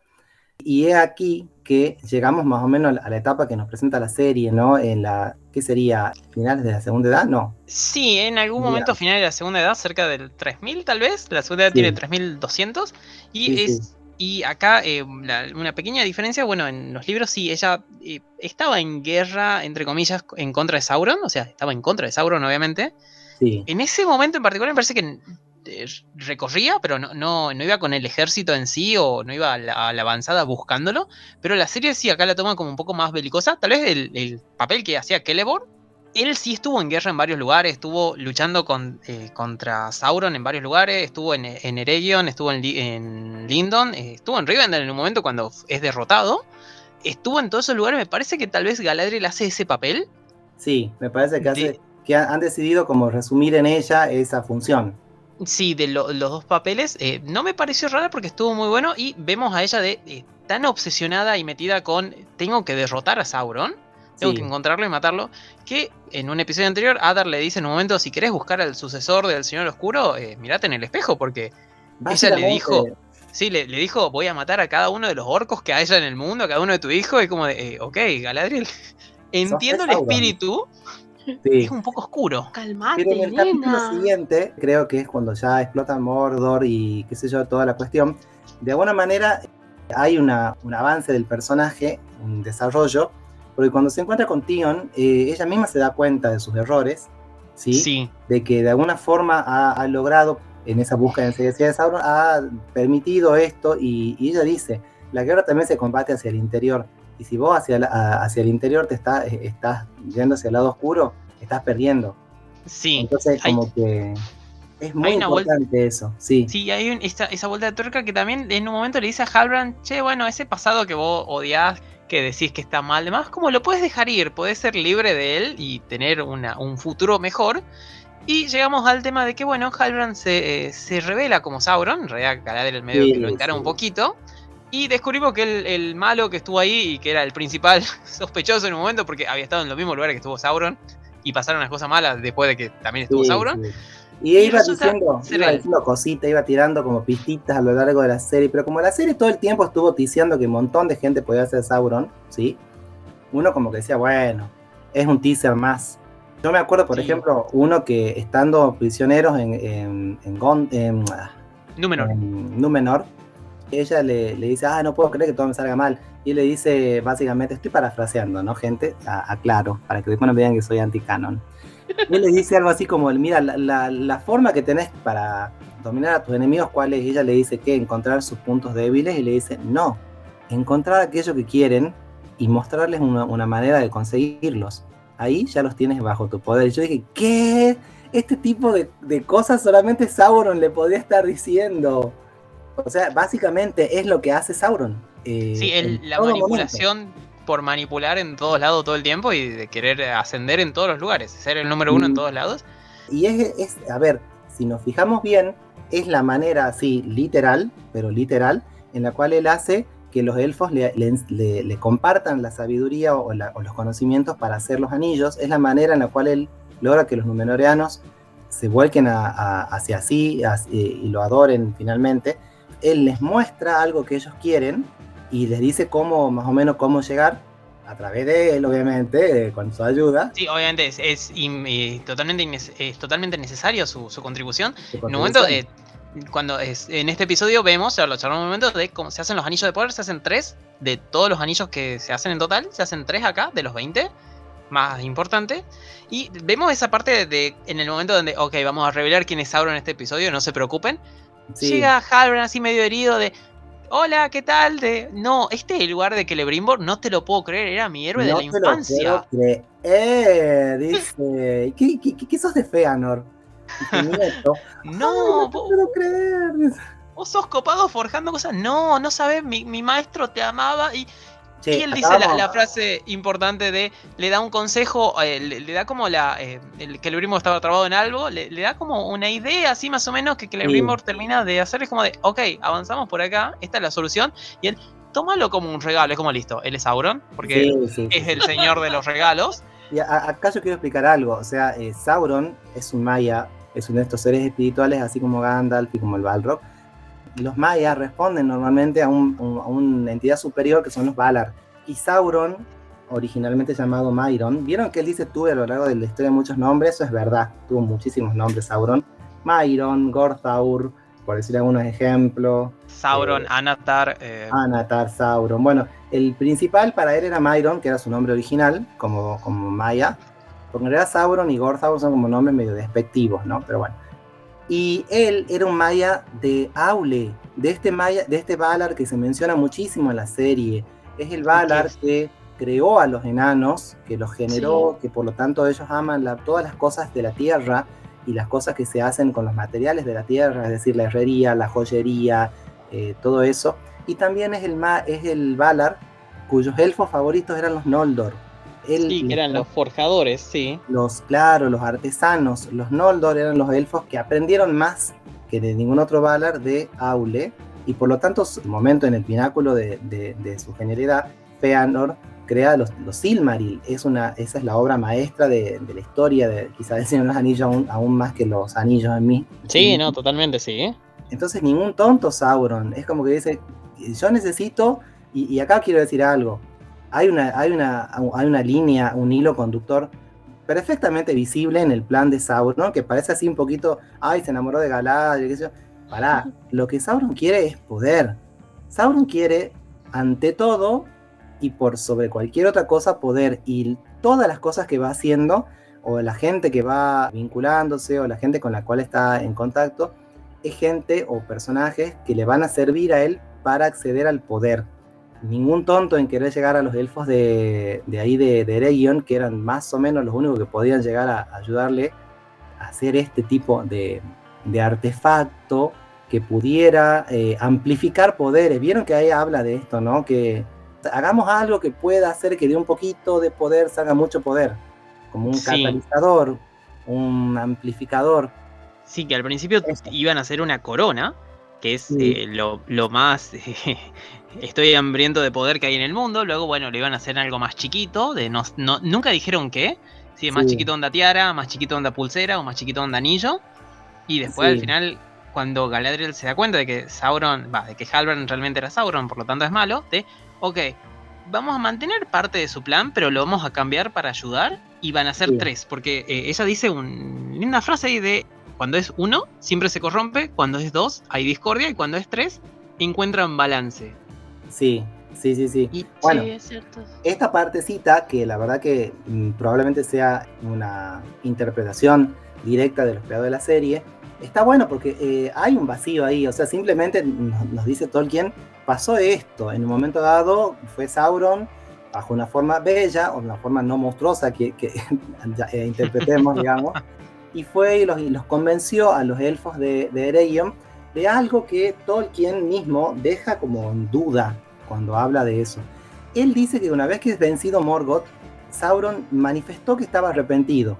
S3: Y es aquí que llegamos más o menos a la etapa que nos presenta la serie, ¿no? En la, ¿qué sería? ¿Finales de la segunda edad? No.
S1: Sí, en algún momento finales de la segunda edad, cerca del 3000 tal vez. La segunda edad tiene 3200. Y es y acá eh, una pequeña diferencia, bueno, en los libros sí, ella eh, estaba en guerra, entre comillas, en contra de Sauron, o sea, estaba en contra de Sauron, obviamente. Sí. En ese momento en particular me parece que eh, recorría, pero no, no, iba con el ejército en sí o no iba a la, avanzada buscándolo. Pero la serie sí acá la toma como un poco más belicosa. Tal vez el, el papel que hacía Celeborn él sí estuvo en guerra en varios lugares, estuvo luchando con, eh, contra Sauron en varios lugares, estuvo en, en Eregion, estuvo en, en Lindon, eh, estuvo en Rivendell en un momento cuando es derrotado. Estuvo en todos esos lugares, me parece que tal vez Galadriel hace ese papel.
S3: Sí, me parece que, hace, que han decidido como resumir en ella esa función.
S1: Sí, de los dos papeles. Eh, no me pareció rara porque estuvo muy bueno y vemos a ella de tan obsesionada y metida con tengo que derrotar a Sauron tengo que encontrarlo y matarlo. Que en un episodio anterior, Adar le dice en un momento: si querés buscar al sucesor del Señor Oscuro, eh, mirate en el espejo, porque ella le dijo. Sí, le, dijo, voy a matar a cada uno de los orcos que haya en el mundo, a cada uno de tu hijo, y como de, eh, ok, Galadriel, entiendo el espíritu, es un poco oscuro.
S2: Calmate,
S3: Pero en el capítulo siguiente, creo que es cuando ya explota Mordor y qué sé yo, toda la cuestión, de alguna manera hay una, un avance del personaje, un desarrollo, porque cuando se encuentra con Tion, eh, ella misma se da cuenta de sus errores, ¿sí?
S1: sí.
S3: De que de alguna forma ha, logrado, en esa búsqueda de enseguida de Sauron, ha permitido esto y, ella dice, la guerra también se combate hacia el interior. Y si vos hacia, hacia el interior te está, eh, estás yendo hacia el lado oscuro, estás perdiendo.
S1: Sí.
S3: Entonces, como que es muy importante eso, sí.
S1: Sí, hay esa vuelta de tuerca que también en un momento le dice a Halbrand, che, bueno, ese pasado que vos odiás, que decís que está mal, además, como lo puedes dejar ir, puedes ser libre de él y tener un futuro mejor. Y llegamos al tema de que, bueno, Halbrand se, eh, revela como Sauron, en realidad Galadriel el medio que lo encara un poquito. Y descubrimos que el, malo que estuvo ahí y que era el principal sospechoso en un momento, porque había estado en los mismos lugares que estuvo Sauron, y pasaron las cosas malas después de que también estuvo Sauron.
S3: Y, iba, diciendo, iba diciendo cositas, iba tirando como pistitas a lo largo de la serie, pero como la serie todo el tiempo estuvo diciendo que un montón de gente podía ser Sauron, ¿sí? Uno como que decía, bueno, es un teaser más. Yo me acuerdo, por ejemplo, uno que estando prisioneros en, en, en, Númenor. ella le, le, dice, ah, no puedo creer que todo me salga mal. Y le dice, básicamente, estoy parafraseando, ¿no, gente? Aclaro, para que después no vean que soy anti-canon. Él le dice algo así como, mira, la, forma que tenés para dominar a tus enemigos, ¿cuál es? ella le dice que encontrar sus puntos débiles y le dice, no, encontrar aquello que quieren y mostrarles una, manera de conseguirlos. Ahí ya los tienes bajo tu poder. Y yo dije, ¿qué? Este tipo de, cosas solamente Sauron le podría estar diciendo. O sea, básicamente es lo que hace Sauron.
S1: Eh, sí, la manipulación por manipular en todos lados todo el tiempo y de querer ascender en todos los lugares, ser el número uno en mm. todos lados.
S3: Y es, a ver, si nos fijamos bien, es la manera así literal, pero literal, en la cual él hace que los elfos le, compartan la sabiduría o, los conocimientos para hacer los anillos. Es la manera en la cual él logra que los numenoreanos se vuelquen hacia sí y lo adoren finalmente. Él les muestra algo que ellos quieren y les dice cómo, más o menos, cómo llegar a través de él, obviamente, con su ayuda.
S1: Sí, obviamente es, es, totalmente, es totalmente necesario su, contribución. En un momento, eh, cuando es, en este episodio vemos, lo charlamos un momento, de cómo se hacen los anillos de poder, se hacen tres, de todos los anillos que se hacen en total, se hacen tres acá, de los 20, más importante. Y vemos esa parte de, en el momento donde, ok, vamos a revelar quién es Sauron en este episodio, no se preocupen. Llega Halbrand así medio herido de, hola, ¿qué tal? De, no, este es el lugar de Celebrimbor, no te lo puedo creer, era mi héroe de la infancia.
S3: Eh, dice, ¿qué, qué, qué, sos de Feanor?
S1: no, no puedo creer. Vos sos copado forjando cosas. No, no sabes, mi, mi maestro te amaba y y él dice la, frase importante de, le da un consejo, eh, le, da como la, eh, el que el Brimor estaba trabado en algo, le, da como una idea así más o menos que, que el Brimor termina de hacer, es como de, ok, avanzamos por acá, esta es la solución, y él, tómalo como un regalo, es como listo, él es Sauron, porque es el señor de los regalos.
S3: Y acá yo quiero explicar algo, o sea, eh, Sauron es un maya, es uno de estos seres espirituales, así como Gandalf y como el Balrog, los mayas responden normalmente a, una entidad superior que son los Valar. Y Sauron, originalmente llamado Myron, vieron que él dice tuve a lo largo de la historia muchos nombres, eso es verdad, tuvo muchísimos nombres Sauron. Myron, Gorthaur, por decir algunos ejemplos.
S1: Sauron, eh, Anatar.
S3: Eh... Anatar, Sauron. Bueno, el principal para él era Myron, que era su nombre original, como, como Maya. Porque en realidad Sauron y Gorthaur son como nombres medio despectivos, ¿no? Pero bueno. Y él era un maya de Aule, de este maya, de este Valar que se menciona muchísimo en la serie. Es el Valar que creó a los enanos, que los generó, que por lo tanto ellos aman todas las cosas de la tierra y las cosas que se hacen con los materiales de la tierra, es decir, la herrería, la joyería, eh, todo eso. Y también es el, es el Valar cuyos elfos favoritos eran los Noldor
S1: sí, que eran los forjadores, sí.
S3: Los, claro, los artesanos, los Noldor eran los elfos que aprendieron más que de ningún otro Valar de Aule, y por lo tanto, el momento en el pináculo de, su genialidad, Feanor crea los, los Silmaril, es una, esa es la obra maestra de, la historia, de, quizás el Señor los Anillos aún, más que los anillos en mí.
S1: Sí, no, totalmente, sí.
S3: Entonces ningún tonto Sauron, es como que dice, yo necesito, y acá quiero decir algo, hay una, hay una, hay una línea, un hilo conductor perfectamente visible en el plan de Sauron, que parece así un poquito, ay, se enamoró de Galadriel. Pará, lo que Sauron quiere es poder. Sauron quiere, ante todo, y por sobre cualquier otra cosa, poder. Y todas las cosas que va haciendo, o la gente que va vinculándose, o la gente con la cual está en contacto, es gente o personajes que le van a servir a él para acceder al poder ningún tonto en querer llegar a los elfos de, ahí de, de que eran más o menos los únicos que podían llegar a ayudarle a hacer este tipo de, artefacto que pudiera eh, amplificar poderes. Vieron que ahí habla de esto, ¿no? Que hagamos algo que pueda hacer que de un poquito de poder salga mucho poder, como un catalizador, un amplificador.
S1: Sí, que al principio iban a hacer una corona, que es eh, lo, más estoy hambriento de poder que hay en el mundo. Luego, bueno, lo iban a hacer algo más chiquito. De no, nunca dijeron qué. Sí, más chiquito onda tiara, más chiquito onda pulsera o más chiquito onda anillo. Y después al final, cuando Galadriel se da cuenta de que Sauron, va, de que Halbrand realmente era Sauron, por lo tanto es malo, de, ok, vamos a mantener parte de su plan, pero lo vamos a cambiar para ayudar. Y van a ser tres, porque eh, ella dice una frase ahí de, cuando es uno, siempre se corrompe, cuando es dos, hay discordia, y cuando es tres, encuentran balance.
S3: Sí, sí, sí, sí. bueno, esta partecita, que la verdad que mm, probablemente sea una interpretación directa de los creadores de la serie, está bueno porque eh, hay un vacío ahí, o sea, simplemente nos, dice Tolkien, pasó esto, en un momento dado fue Sauron bajo una forma bella o una forma no monstruosa que, eh, interpretemos, digamos, y fue y los, los, convenció a los elfos de, de Ereion de algo que Tolkien mismo deja como en duda cuando habla de eso. Él dice que una vez que es vencido Morgoth, Sauron manifestó que estaba arrepentido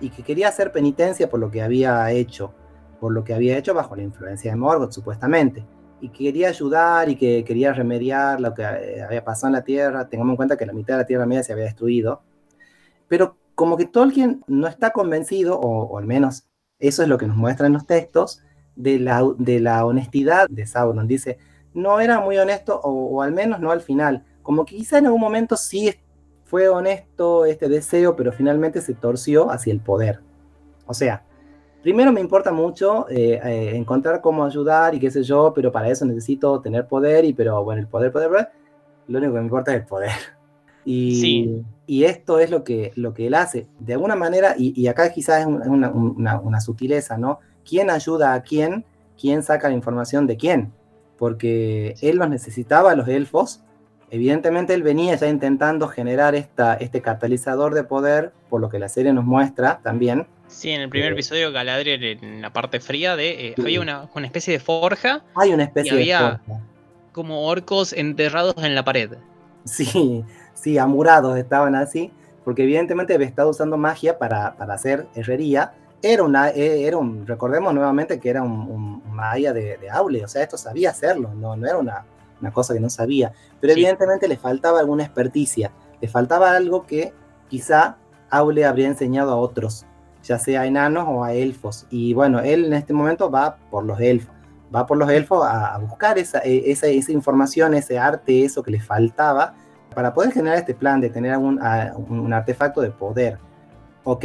S3: y que quería hacer penitencia por lo que había hecho, por lo que había hecho bajo la influencia de Morgoth supuestamente, y quería ayudar y que quería remediar lo que eh, había pasado en la Tierra. Tengamos en cuenta que la mitad de la Tierra Media se había destruido, pero como que Tolkien no está convencido, o, al menos eso es lo que nos muestran los textos, de la, de la honestidad de Sauron. Dice, no era muy honesto, o, al menos no al final. Como que quizá en algún momento sí fue honesto este deseo, pero finalmente se torció hacia el poder. O sea, primero me importa mucho eh, eh, encontrar cómo ayudar y qué sé yo, pero para eso necesito tener poder, y pero bueno, el poder, poder, poder lo único que me importa es el poder. Y, y esto es lo que, lo que él hace. De alguna manera, y, acá quizás es una, una, una, sutileza, ¿no? ¿Quién ayuda a quién? ¿Quién saca la información de quién? porque él los necesitaba, los elfos. Evidentemente él venía ya intentando generar esta, este catalizador de poder, por lo que la serie nos muestra también.
S1: Sí, en el primer
S3: Eh,
S1: episodio Galadriel en la parte fría de eh,
S3: Sí.
S1: había una, una especie de forja
S3: Hay una especie
S1: Y había-
S3: de... forja.
S1: como orcos enterrados en la pared.
S3: Sí, sí, amurados estaban así, porque evidentemente había estado usando magia para, para hacer herrería. Era una, eh, era un, recordemos nuevamente que era un, un, maya de, de Aule, o sea, esto sabía hacerlo, no, no era una, una cosa que no sabía, pero
S1: Sí.
S3: evidentemente le faltaba alguna experticia, le faltaba algo que quizá Aule habría enseñado a otros, ya sea a enanos o a elfos, y bueno, él en este momento va por los elfos, va por los elfos a, a buscar esa, eh, esa, esa información, ese arte, eso que le faltaba, para poder generar este plan de tener un, a- un- un artefacto de poder. Ok,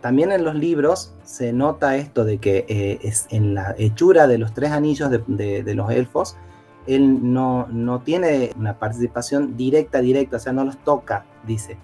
S3: también en los libros se nota esto de que eh, es en la hechura de los tres anillos de, de- de los elfos, él no, no tiene una participación directa, directa, o sea, no los toca, dice.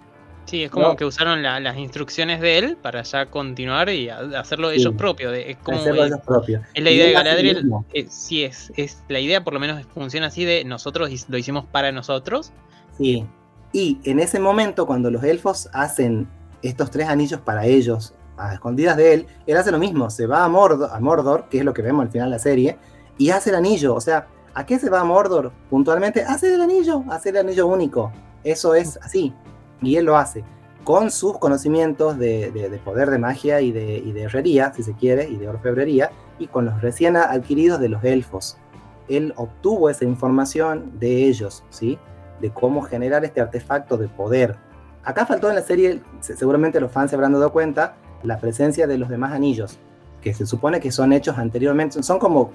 S1: Sí, es como
S3: No.
S1: que usaron la- las instrucciones de él para ya continuar y a- hacerlo
S3: Sí.
S1: ellos propios. de- es como
S3: hacerlo
S1: eh,
S3: ellos propios.
S1: es la idea de Galadriel. eh, sí, es, es la idea, por lo menos funciona así de nosotros y lo hicimos para nosotros.
S3: Sí. Y en ese momento, cuando los elfos hacen estos tres anillos para ellos, a escondidas de él, él hace lo mismo, se va a Mordor, a Mordor, que es lo que vemos al final de la serie, y hace el anillo. O sea, ¿a qué se va a Mordor puntualmente? Hace el anillo, hace el anillo único. Eso es así. Y él lo hace. Con sus conocimientos de, de- de poder de magia y de, y de herrería, si se quiere, y de orfebrería, y con los recién adquiridos de los elfos. Él obtuvo esa información de ellos, ¿sí? de cómo generar este artefacto de poder. Acá faltó en la serie, se- seguramente los fans se habrán dado cuenta, la presencia de los demás anillos, que se supone que son hechos anteriormente, son como,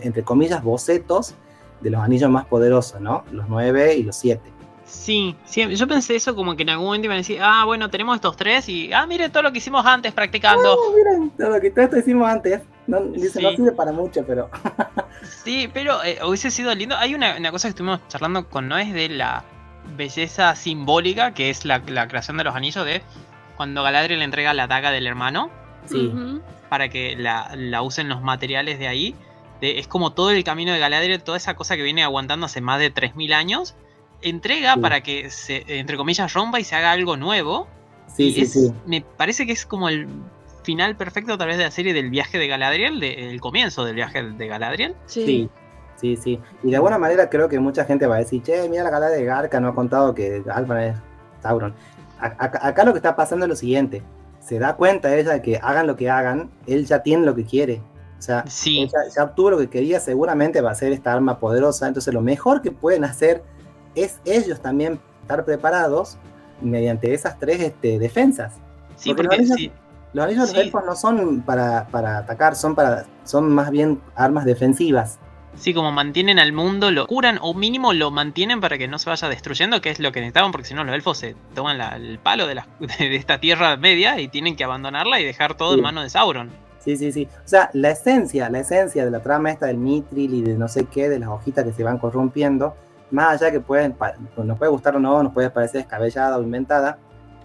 S3: entre comillas, bocetos de los anillos más poderosos, ¿no? Los nueve y los siete.
S1: Sí, sí, yo pensé eso como que en algún momento iban a decir, ah, bueno, tenemos estos tres y, ah, mire todo lo que hicimos antes practicando.
S3: Oh, miren, todo lo que todo esto hicimos antes, no, dice,
S1: Sí.
S3: no sirve para mucho, pero
S1: Sí, pero eh, hubiese sido lindo. Hay una, una cosa que estuvimos charlando con Noé de la belleza simbólica, que es la, la creación de los anillos, de cuando Galadriel le entrega la daga del hermano
S3: sí,
S1: para que la, la usen los materiales de ahí. De- es como todo el camino de Galadriel, toda esa cosa que viene aguantando hace más de 3.000 años. Entrega
S3: Sí.
S1: para que se, entre comillas, rompa y se haga algo nuevo.
S3: sí,
S1: Y
S3: sí,
S1: es-
S3: sí.
S1: Me parece que es como el final perfecto a través de la serie del viaje de Galadriel, de- el comienzo del viaje de Galadriel.
S2: Sí.
S3: Sí, sí. Y de alguna manera creo que mucha gente va a decir, che, mira la gala de Garca, no ha contado que Alban es Sauron. Acá, acá lo que está pasando es lo siguiente. Se da cuenta ella de que hagan lo que hagan, él ya tiene lo que quiere. O sea,
S1: Sí,
S3: ya, obtuvo lo que quería, seguramente va a ser esta arma poderosa. Entonces lo mejor que pueden hacer es ellos también estar preparados mediante esas tres este, defensas.
S1: sí,
S3: porque
S1: porque
S3: los anillos-
S1: sí,
S3: Los anillos de elfos no son para, para atacar, son, para, son más bien armas defensivas.
S1: Sí, como mantienen al mundo, lo curan o mínimo lo mantienen para que no se vaya destruyendo, que es lo que necesitaban, porque si no los elfos se toman la- el palo de, la- de esta tierra media y tienen que abandonarla y dejar todo
S3: Sí.
S1: en manos de Sauron.
S3: Sí, sí, sí. O sea, la esencia, la esencia de la trama esta del Mitril y de no sé qué, de las hojitas que se van corrompiendo, más allá que pueden, nos puede gustar o no, nos puede parecer descabellada o inventada,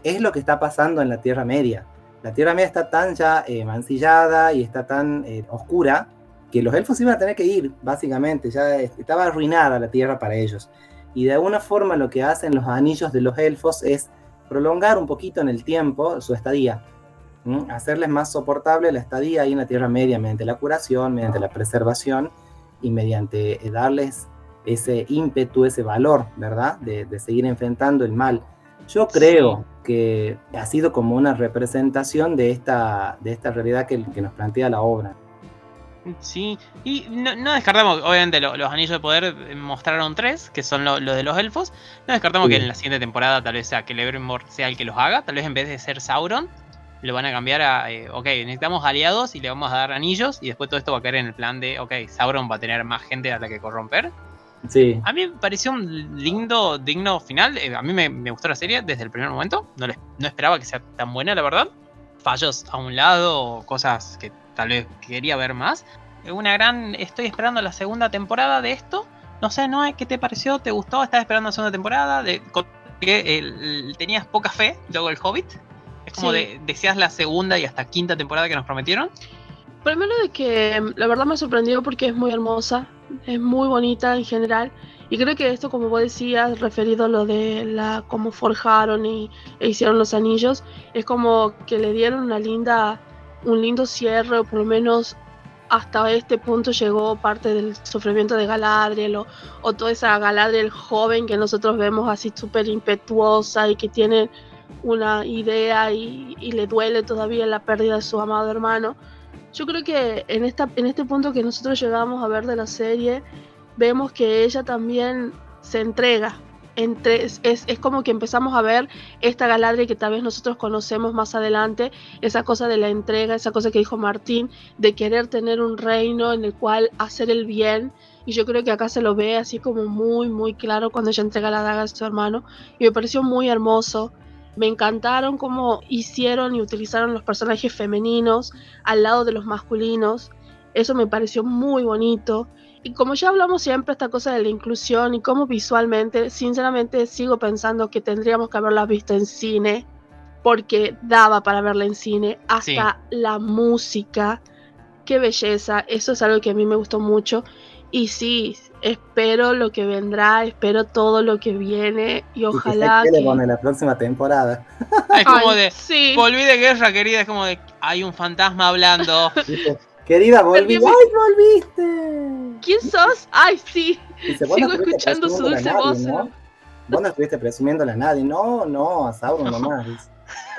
S3: es lo que está pasando en la Tierra Media. La Tierra Media está tan ya eh, mancillada y está tan eh, oscura que los elfos iban a tener que ir, básicamente, ya es- estaba arruinada la Tierra para ellos. Y de alguna forma lo que hacen los anillos de los elfos es prolongar un poquito en el tiempo su estadía. hacerles más soportable la estadía ahí en la Tierra Media mediante la curación, mediante la preservación y mediante eh, darles ese ímpetu, ese valor, ¿verdad? De, de seguir enfrentando el mal. Yo creo que ha sido como una representación de esta, de esta realidad que, que nos plantea la obra.
S1: Sí, y no, no descartamos, obviamente lo- los anillos de poder mostraron tres, que son lo- los de los elfos. No descartamos
S3: Sí.
S1: que en la siguiente temporada tal vez sea que Celebrimbor sea el que los haga. Tal vez en vez de ser Sauron, lo van a cambiar a, eh, ok, necesitamos aliados y le vamos a dar anillos. Y después todo esto va a caer en el plan de, ok, Sauron va a tener más gente a la que corromper.
S3: Sí,
S1: A mí me pareció un lindo, digno final. eh, a mí me, me gustó la serie desde el primer momento. No, les- no esperaba que sea tan buena, la verdad. Fallos a un lado cosas que tal vez quería ver más. Una gran. Estoy esperando la segunda temporada de esto. No sé, Noé, ¿qué te pareció? ¿Te gustó? ¿Estás esperando la segunda temporada? De, que el- tenías poca fe luego el Hobbit. Es como
S2: Sí.
S1: de, deseas la segunda y hasta quinta temporada que nos prometieron.
S2: Primero de que mm, la verdad me sorprendió porque es muy hermosa, es muy bonita en general. Y creo que esto, como vos decías, referido a lo de la cómo forjaron y e hicieron los anillos, es como que le dieron una linda, un lindo cierre, o por lo menos hasta este punto llegó parte del sufrimiento de Galadriel o, o toda esa Galadriel joven que nosotros vemos así súper impetuosa y que tiene una idea y, y le duele todavía la pérdida de su amado hermano. Yo creo que en, esta, en este punto que nosotros llegamos a ver de la serie, vemos que ella también se entrega. Es, es como que empezamos a ver esta Galadriel que tal vez nosotros conocemos más adelante, esa cosa de la entrega, esa cosa que dijo Martín, de querer tener un reino en el cual hacer el bien. Y yo creo que acá se lo ve así como muy, muy claro cuando ella entrega la daga a su hermano. Y me pareció muy hermoso. Me encantaron cómo hicieron y utilizaron los personajes femeninos al lado de los masculinos. Eso me pareció muy bonito. Y como ya hablamos siempre esta cosa de la inclusión y cómo visualmente, sinceramente sigo pensando que tendríamos que haberla visto en cine, porque daba para verla en cine, hasta la música, qué belleza, eso es algo que a mí me gustó mucho. Y sí, espero lo que vendrá, espero todo lo que viene y ojalá.
S3: ¿Y que, que... la próxima temporada.
S1: Es como Ay, de, sí. volví de guerra, querida, es como de, hay un fantasma hablando.
S3: Querida, volví. ¡Ay, volviste!
S2: ¿Quién sos? Ay, sí. Dice, Sigo escuchando su dulce nadie, voz.
S3: ¿no? Vos no estuviste presumiéndole a nadie. No, no, a Sauron nomás.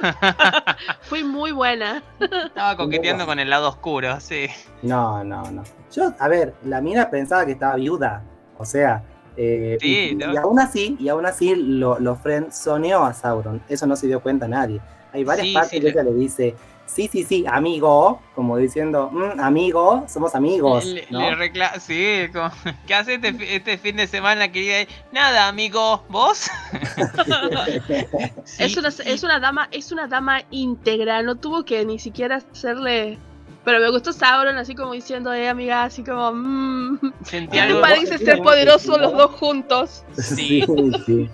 S2: Fui muy buena.
S1: Estaba coqueteando con el lado oscuro, sí.
S3: No, no, no. Yo, a ver, la mina pensaba que estaba viuda. O sea, eh, sí, y, no. y, aún así, y aún así lo, lo soneó a Sauron. Eso no se dio cuenta nadie. Hay varias sí, partes sí, que ella le dice, sí, sí, sí, amigo, como diciendo, mmm, amigo, somos amigos.
S1: Le, ¿no? le sí, como, ¿qué hace este, este, fin de semana, querida? Nada, amigo, ¿vos?
S2: sí, es, una, es una dama, es una dama íntegra, no tuvo que ni siquiera hacerle. Pero me gustó Sauron, así como diciendo, eh, amiga, así como, mmm, Sentí algo, parece ser poderosos los dos juntos.
S1: Sí,
S3: sí.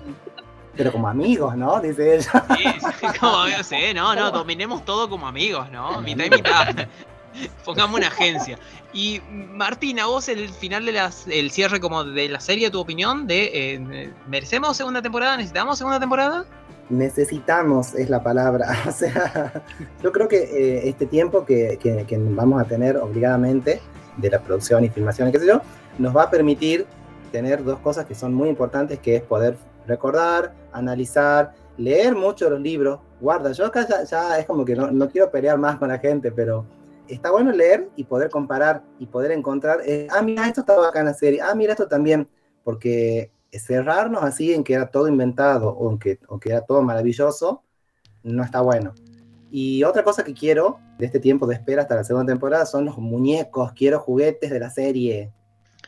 S3: Pero como amigos, ¿no? Dice ella.
S1: Sí, sí como, sí, no, no, dominemos todo como amigos, ¿no? Mitad y mitad. Pongamos una agencia. Y Martina, vos el final de las, el cierre como de la serie, tu opinión de eh, ¿merecemos segunda temporada? ¿Necesitamos segunda temporada?
S3: Necesitamos es la palabra. O sea, yo creo que eh, este tiempo que, que, que, vamos a tener obligadamente de la producción y filmación, qué sé yo, nos va a permitir tener dos cosas que son muy importantes, que es poder recordar, analizar, leer mucho los libros. Guarda, yo acá ya, ya es como que no, no, quiero pelear más con la gente, pero está bueno leer y poder comparar y poder encontrar, eh, ah, mira, esto estaba acá en la serie, ah, mira, esto también, porque cerrarnos así en que era todo inventado o en que, o que era todo maravilloso, no está bueno. Y otra cosa que quiero de este tiempo de espera hasta la segunda temporada son los muñecos, quiero juguetes de la serie.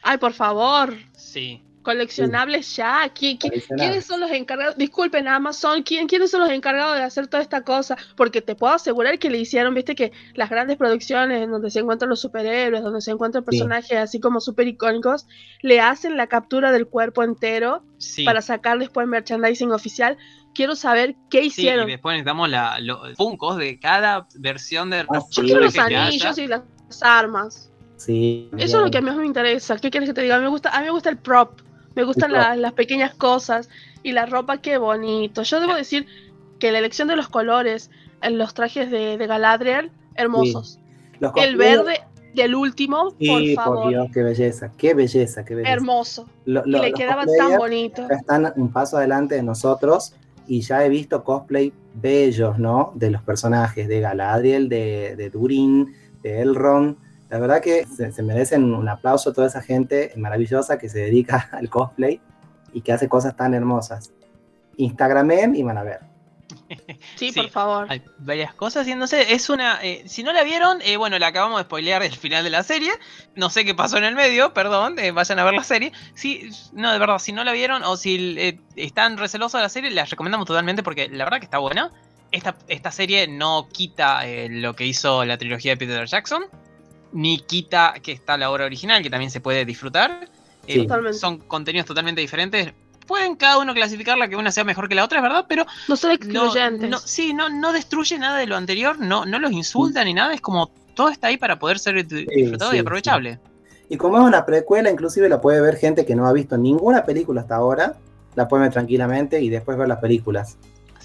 S2: Ay, por favor.
S1: Sí.
S2: Coleccionables sí. ya. ¿Qui qui quiénes son los encargados? Disculpen, Amazon, ¿quién, ¿quiénes son los encargados de hacer toda esta cosa? Porque te puedo asegurar que le hicieron, viste, que las grandes producciones en donde se encuentran los superhéroes, donde se encuentran personajes sí. así como súper icónicos, le hacen la captura del cuerpo entero sí. para sacar después merchandising oficial. Quiero saber qué hicieron.
S1: y después necesitamos la, los funcos de cada versión de
S2: los Yo quiero los anillos y las armas.
S3: Sí,
S2: Eso bien. es lo que a mí me interesa. ¿Qué quieres que te diga? A mí me gusta, a mí me gusta el prop. Me gustan la, las pequeñas cosas y la ropa, qué bonito. Yo debo decir que la elección de los colores en los trajes de, de Galadriel, hermosos. Sí. El verde del último,
S3: sí,
S2: por favor.
S3: Por Dios, qué belleza, qué belleza, qué belleza.
S2: Hermoso. Lo, lo, y le quedaba tan bonito.
S3: Están un paso adelante de nosotros y ya he visto cosplay bellos, ¿no? De los personajes, de Galadriel, de, de Durin, de Elrond la verdad que se, se, merecen un aplauso a toda esa gente maravillosa que se dedica al cosplay y que hace cosas tan hermosas. Instagramen y van a ver.
S2: Sí, sí, por favor.
S1: Hay varias cosas y no sé, es una... Eh, si no la vieron, eh, bueno, la acabamos de spoilear el final de la serie. No sé qué pasó en el medio, perdón, eh, vayan a ver la serie. Sí, no, de verdad, si no la vieron o si eh, están recelosos de la serie, la recomendamos totalmente porque la verdad que está buena. Esta, esta serie no quita lo que hizo la trilogía de Peter Jackson ni quita que está la obra original, que también se puede disfrutar.
S2: Sí.
S1: Eh, son contenidos totalmente diferentes. Pueden cada uno clasificarla que una sea mejor que la otra, es verdad, pero.
S2: No son excluyentes.
S1: No, no, sí, no, no destruye nada de lo anterior, no, no los insulta ni nada, es como todo está ahí para poder ser disfrutado
S3: sí,
S1: y aprovechable.
S3: Y como es una precuela, inclusive la puede ver gente que no ha visto ninguna película hasta ahora, la puede ver tranquilamente y después ver las películas.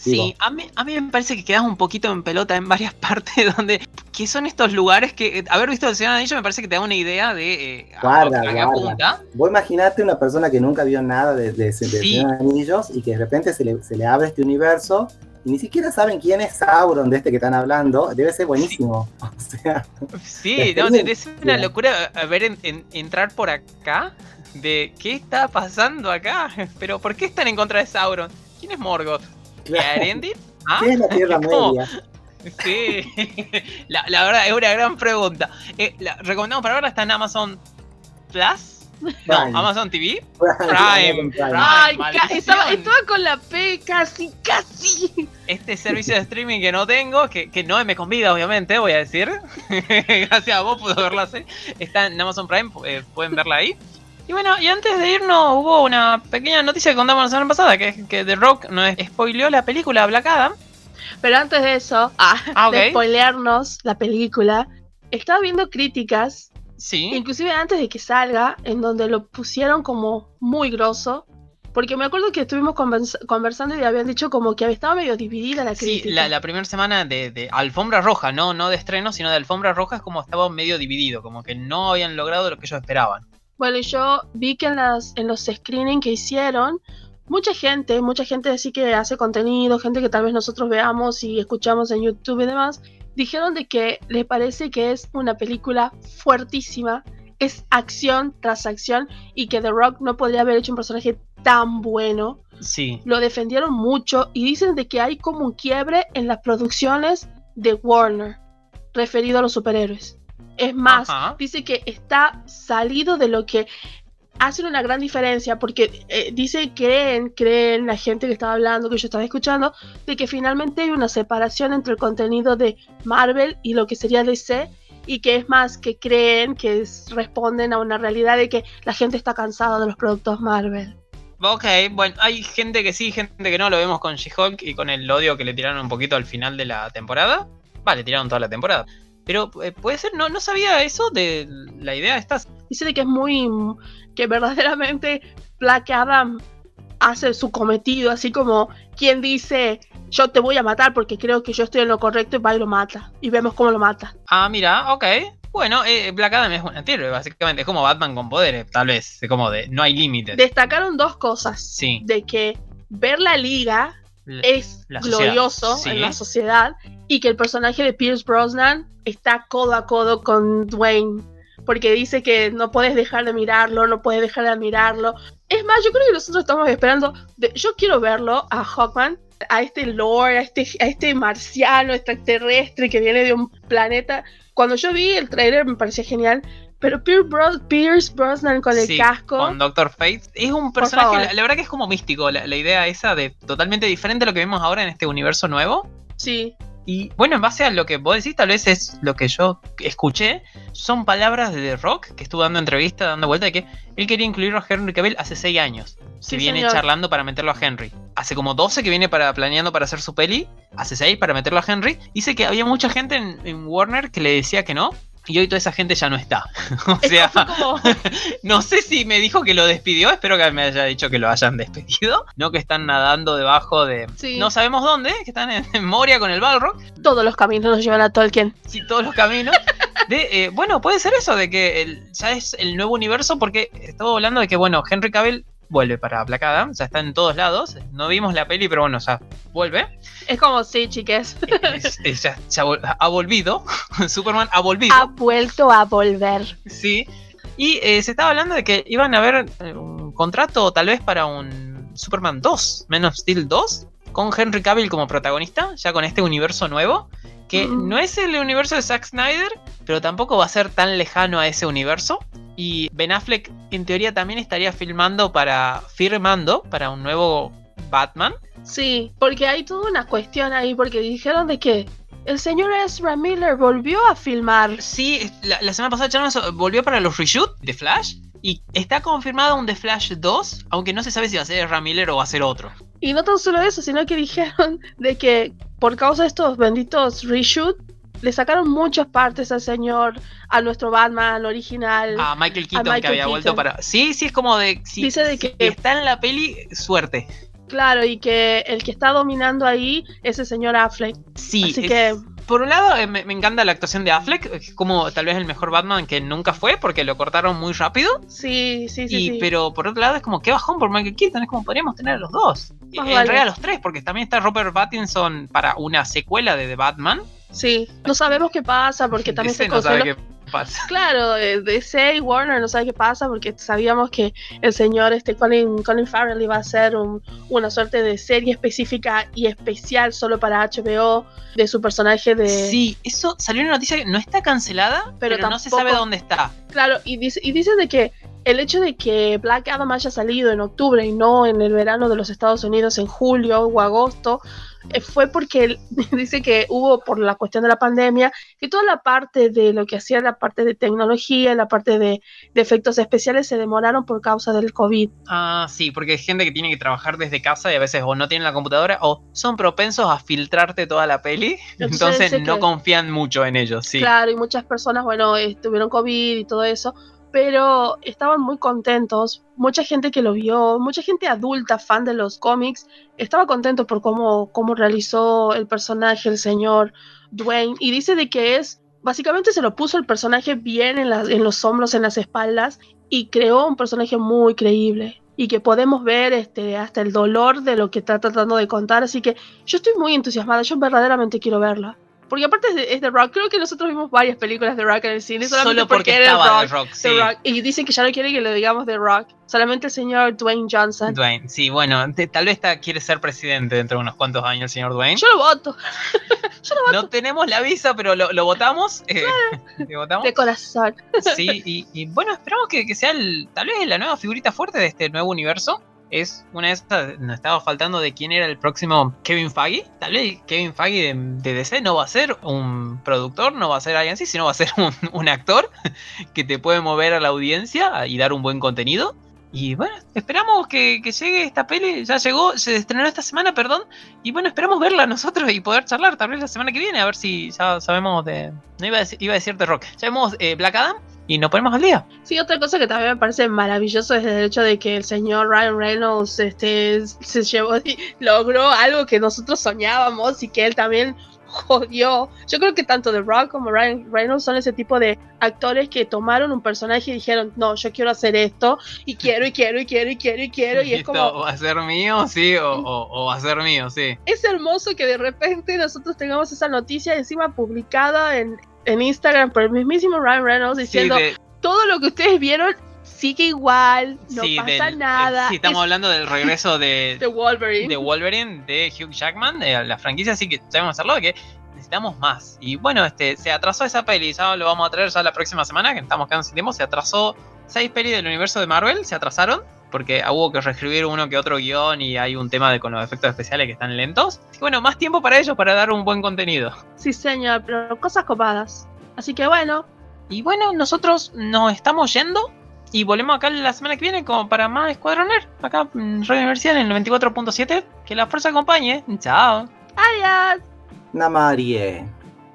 S1: Sí, a mí, a mí me parece que quedas un poquito en pelota en varias partes donde... ¿Qué son estos lugares que... eh, Haber visto el Señor de los Anillos me parece que te da una idea de... eh,
S3: Guarda,
S1: a
S3: guarda. Vos imaginate una persona que nunca vio nada de, de, de
S1: Sí.
S3: Señor de los Anillos y que de repente se le, se le abre este universo y ni siquiera saben quién es Sauron de este que están hablando. Debe ser buenísimo. O sea,
S1: Sí, no, es una locura a ver en- en- entrar por acá de qué está pasando acá. Pero ¿por qué están en contra de Sauron? ¿Quién es Morgoth? ¿Ah?
S3: ¿qué es la Tierra
S1: ¿Cómo?
S3: Media?
S1: Sí, la, la verdad es una gran pregunta. Eh, la, recomendamos para verla está en Amazon Plus. No,
S3: Prime.
S1: Amazon TV.
S3: Prime.
S2: Ay, estaba, estaba con la P casi, casi.
S1: Este servicio de streaming que no tengo, que, que no me convida, obviamente, voy a decir. Gracias a vos puedo verla así. Está en Amazon Prime, eh, pueden verla ahí. Y bueno, y antes de irnos hubo una pequeña noticia que contamos la semana pasada, que es que The Rock nos spoileó la película Black Adam.
S2: Pero antes de eso, ah,
S1: Ah,
S2: de spoilearnos la película, estaba viendo críticas,
S1: Sí.
S2: inclusive antes de que salga, en donde lo pusieron como muy grosso. Porque me acuerdo que estuvimos convers- conversando y habían dicho como que estaba medio dividida la
S1: Sí,
S2: crítica.
S1: la, la primera semana de, de alfombra roja, no, no de estreno, sino de alfombra roja es como estaba medio dividido, como que no habían logrado lo que ellos esperaban.
S2: Bueno, yo vi que en, las, en los screening que hicieron, mucha gente, mucha gente así que hace contenido, gente que tal vez nosotros veamos y escuchamos en YouTube y demás, dijeron de que les parece que es una película fuertísima, es acción tras acción y que The Rock no podría haber hecho un personaje tan bueno.
S1: Sí.
S2: Lo defendieron mucho y dicen de que hay como un quiebre en las producciones de Warner referido a los superhéroes. Es más,
S1: Ajá.
S2: dice que está salido de lo que hace una gran diferencia porque eh, dice creen creen la gente que estaba hablando que yo estaba escuchando de que finalmente hay una separación entre el contenido de Marvel y lo que sería DC y que es más que creen que es- responden a una realidad de que la gente está cansada de los productos Marvel
S1: Ok, bueno, hay gente que sí, gente que no, lo vemos con She-Hulk y con el odio que le tiraron un poquito al final de la temporada. Vale, tiraron toda la temporada. Pero eh, puede ser, no, no sabía eso de la idea de estas.
S2: dice de que es muy que verdaderamente Black Adam hace su cometido así como quien dice yo te voy a matar porque creo que yo estoy en lo correcto y va y lo mata y vemos cómo lo mata
S1: Ah, mira, ok. Bueno, eh, Black Adam es un antihéroe, básicamente. Es como Batman con poderes, tal vez. Como de no hay límites.
S2: destacaron dos cosas
S1: Sí.
S2: de que ver la liga es
S1: la
S2: glorioso
S1: sí.
S2: en la sociedad y que el personaje de Pierce Brosnan está codo a codo con Dwayne porque dice que no puedes dejar de mirarlo, no puedes dejar de admirarlo. Es más, yo creo que nosotros estamos esperando, de- yo quiero verlo a Hawkman, a este lore, a este, a este marciano extraterrestre que viene de un planeta. Cuando yo vi el trailer me parecía genial, pero Pierce, Bros- Pierce Brosnan con el
S1: Sí,
S2: casco...
S1: Con Doctor Fate. Es un personaje, la, la verdad que es como místico, la, la idea esa de totalmente diferente a lo que vemos ahora en este universo nuevo.
S2: Sí,
S1: Y bueno, en base a lo que vos decís, tal vez es lo que yo escuché, son palabras de The Rock, que estuvo dando entrevista, dando vuelta, de que él quería incluirlo a Henry Cavill hace 6 años.
S2: Sí,
S1: que viene
S2: señor.
S1: charlando para meterlo a Henry. Hace como 12 que viene para, planeando para hacer su peli, hace 6 para meterlo a Henry. Dice que había mucha gente en, en Warner que le decía que no. Y hoy toda esa gente ya no está. o sea,
S2: como...
S1: no sé si me dijo que lo despidió, espero que me haya dicho que lo hayan despedido. No que están nadando debajo de...
S2: Sí.
S1: No sabemos dónde, que están en, en Moria con el Balrog.
S2: Todos los caminos nos llevan a Tolkien.
S1: Sí, todos los caminos. De, eh, bueno, puede ser eso, de que el- ya es el nuevo universo, porque estaba hablando de que, bueno, Henry Cavill vuelve para Black Adam, ya está en todos lados. No vimos la peli, pero bueno, ya vuelve.
S2: Es como, sí, chiques.
S1: Es- es- ya, ya vol- ha volvido. Superman ha volvido.
S2: Ha vuelto a volver.
S1: Sí. Y eh, se estaba hablando de que iban a haber eh, un contrato tal vez para un Superman 2, Men of Steel 2, con Henry Cavill como protagonista, ya con este universo nuevo, que
S2: Mm.
S1: no es el universo de Zack Snyder, pero tampoco va a ser tan lejano a ese universo. Y Ben Affleck en teoría también estaría filmando para, firmando para un nuevo Batman.
S2: Sí, porque hay toda una cuestión ahí, porque dijeron de que el señor Ezra Miller volvió a filmar.
S1: Sí, la, la semana pasada Chalmers volvió para los reshoot de Flash. Y está confirmado un The Flash 2, aunque no se sabe si va a ser Ezra Miller o va a ser otro.
S2: Y no tan solo eso, sino que dijeron de que por causa de estos benditos reshoot, le sacaron muchas partes al señor, a nuestro Batman original.
S1: A Michael Keaton que
S2: Michael
S1: había vuelto para. Sí, sí, es como de. Si,
S2: Dice de
S1: si
S2: que-
S1: está en la peli, suerte.
S2: Claro, y que el que está dominando ahí es el señor Affleck.
S1: Sí,
S2: Así
S1: es-
S2: que
S1: por un lado eh, me, me encanta la actuación de Affleck, como tal vez el mejor Batman que nunca fue, porque lo cortaron muy rápido.
S2: sí, sí, sí.
S1: y,
S2: sí.
S1: Pero por otro lado es como que bajón por Michael Keaton, es como podríamos tener a los dos.
S2: Más
S1: en
S2: vale.
S1: realidad a los tres, porque también está Robert Pattinson para una secuela de The Batman.
S2: Sí, no sabemos qué pasa porque también
S1: Ese
S2: se
S1: no sabe qué pasa.
S2: Claro, DC y Warner no sabe qué pasa porque sabíamos que el señor este Colin, Colin Farrell iba a hacer un- una suerte de serie específica y especial solo para HBO de su personaje de...
S1: Sí, eso salió una noticia que no está cancelada, pero,
S2: Pero
S1: no se sabe dónde está.
S2: Claro, y dice, y dice de que el hecho de que Black Adam haya salido en octubre y no en el verano de los Estados Unidos en julio o agosto, fue porque dice que hubo por la cuestión de la pandemia, que toda la parte de lo que hacía la parte de tecnología, la parte de, de efectos especiales se demoraron por causa del COVID.
S1: Ah, sí, porque hay gente que tiene que trabajar desde casa y a veces o no tienen la computadora o son propensos a filtrarte toda la peli,
S2: Entonces
S1: no
S2: que-
S1: confían mucho en ellos, sí.
S2: Claro, y muchas personas, bueno, eh, tuvieron COVID y todo eso, pero estaban muy contentos. Mucha gente que lo vio, mucha gente adulta, fan de los cómics, estaba contento por cómo, cómo realizó el personaje, el señor Dwayne, y dice de que es, básicamente se lo puso el personaje bien en, los hombros, en las espaldas, y creó un personaje muy creíble. Y que podemos ver este, hasta el dolor de lo que está tratando de contar. Así que yo estoy muy entusiasmada. Yo verdaderamente quiero verla. Porque aparte es de, es de Rock. Creo que nosotros vimos varias películas de Rock en el cine. Solamente
S1: Solo porque
S2: era
S1: estaba
S2: Rock,
S1: sí.
S2: Rock. Y dicen que ya no quieren que le digamos The Rock. Solamente el señor Dwayne Johnson.
S1: Dwayne, sí, bueno, te- tal vez está- quiere ser presidente dentro de unos cuantos años el señor Dwayne.
S2: Yo lo voto.
S1: No tenemos la visa, pero lo, lo votamos. eh, ¿lo votamos?
S2: De corazón.
S1: Sí, y, y bueno, esperamos que, que sea el, tal vez la nueva figurita fuerte de este nuevo universo. Es una de estas, nos estaba faltando de quién era el próximo Kevin Feige. Tal vez Kevin Feige de, de DC no va a ser un productor, no va a ser alguien así, sino va a ser un, un actor que te puede mover a la audiencia y dar un buen contenido. Y bueno, esperamos que, que llegue esta peli. Ya llegó, se estrenó esta semana, perdón. Y bueno, esperamos verla nosotros y poder charlar tal vez la semana que viene. A ver si ya sabemos de. No iba a iba a decir The Rock. Ya vemos eh, Black Adam y nos ponemos al día.
S2: Sí, otra cosa que también me parece maravilloso es el hecho de que el señor Ryan Reynolds este, se llevó y logró algo que nosotros soñábamos y que él también jodió. Yo creo que tanto The Rock como Ryan Reynolds son ese tipo de actores que tomaron un personaje y dijeron, no, yo quiero hacer esto y quiero y quiero y quiero y quiero y quiero y es
S1: ¿Esto
S2: como...
S1: va a ser mío? Sí, o, o- o va a ser mío, sí.
S2: es hermoso que de repente nosotros tengamos esa noticia encima publicada en, en Instagram por el mismísimo Ryan Reynolds
S1: Sí,
S2: diciendo
S1: de-
S2: todo lo que ustedes vieron sigue igual, no
S1: sí,
S2: pasa
S1: del-
S2: nada.
S1: sí, estamos
S2: es
S1: hablando del regreso de,
S2: de Wolverine.
S1: de Wolverine de Hugh Jackman, de la franquicia, así que sabemos hacerlo, de que necesitamos más. Y bueno, este se atrasó esa peli, ya lo vamos a traer ya la próxima semana, que estamos quedando sin tiempo, se atrasó seis pelis del universo de Marvel, se atrasaron, porque hubo que reescribir uno que otro guion y hay un tema de con los efectos especiales que están lentos. Así que bueno, más tiempo para ellos para dar un buen contenido.
S2: Sí, señor, pero cosas copadas. Así que bueno,
S1: Y bueno, nosotros nos estamos yendo. Y volvemos acá la semana que viene como para más Escuadroner. Acá en Radio Universidad en el 94.7. Que la fuerza acompañe. Chao.
S2: adiós.
S3: Namarie.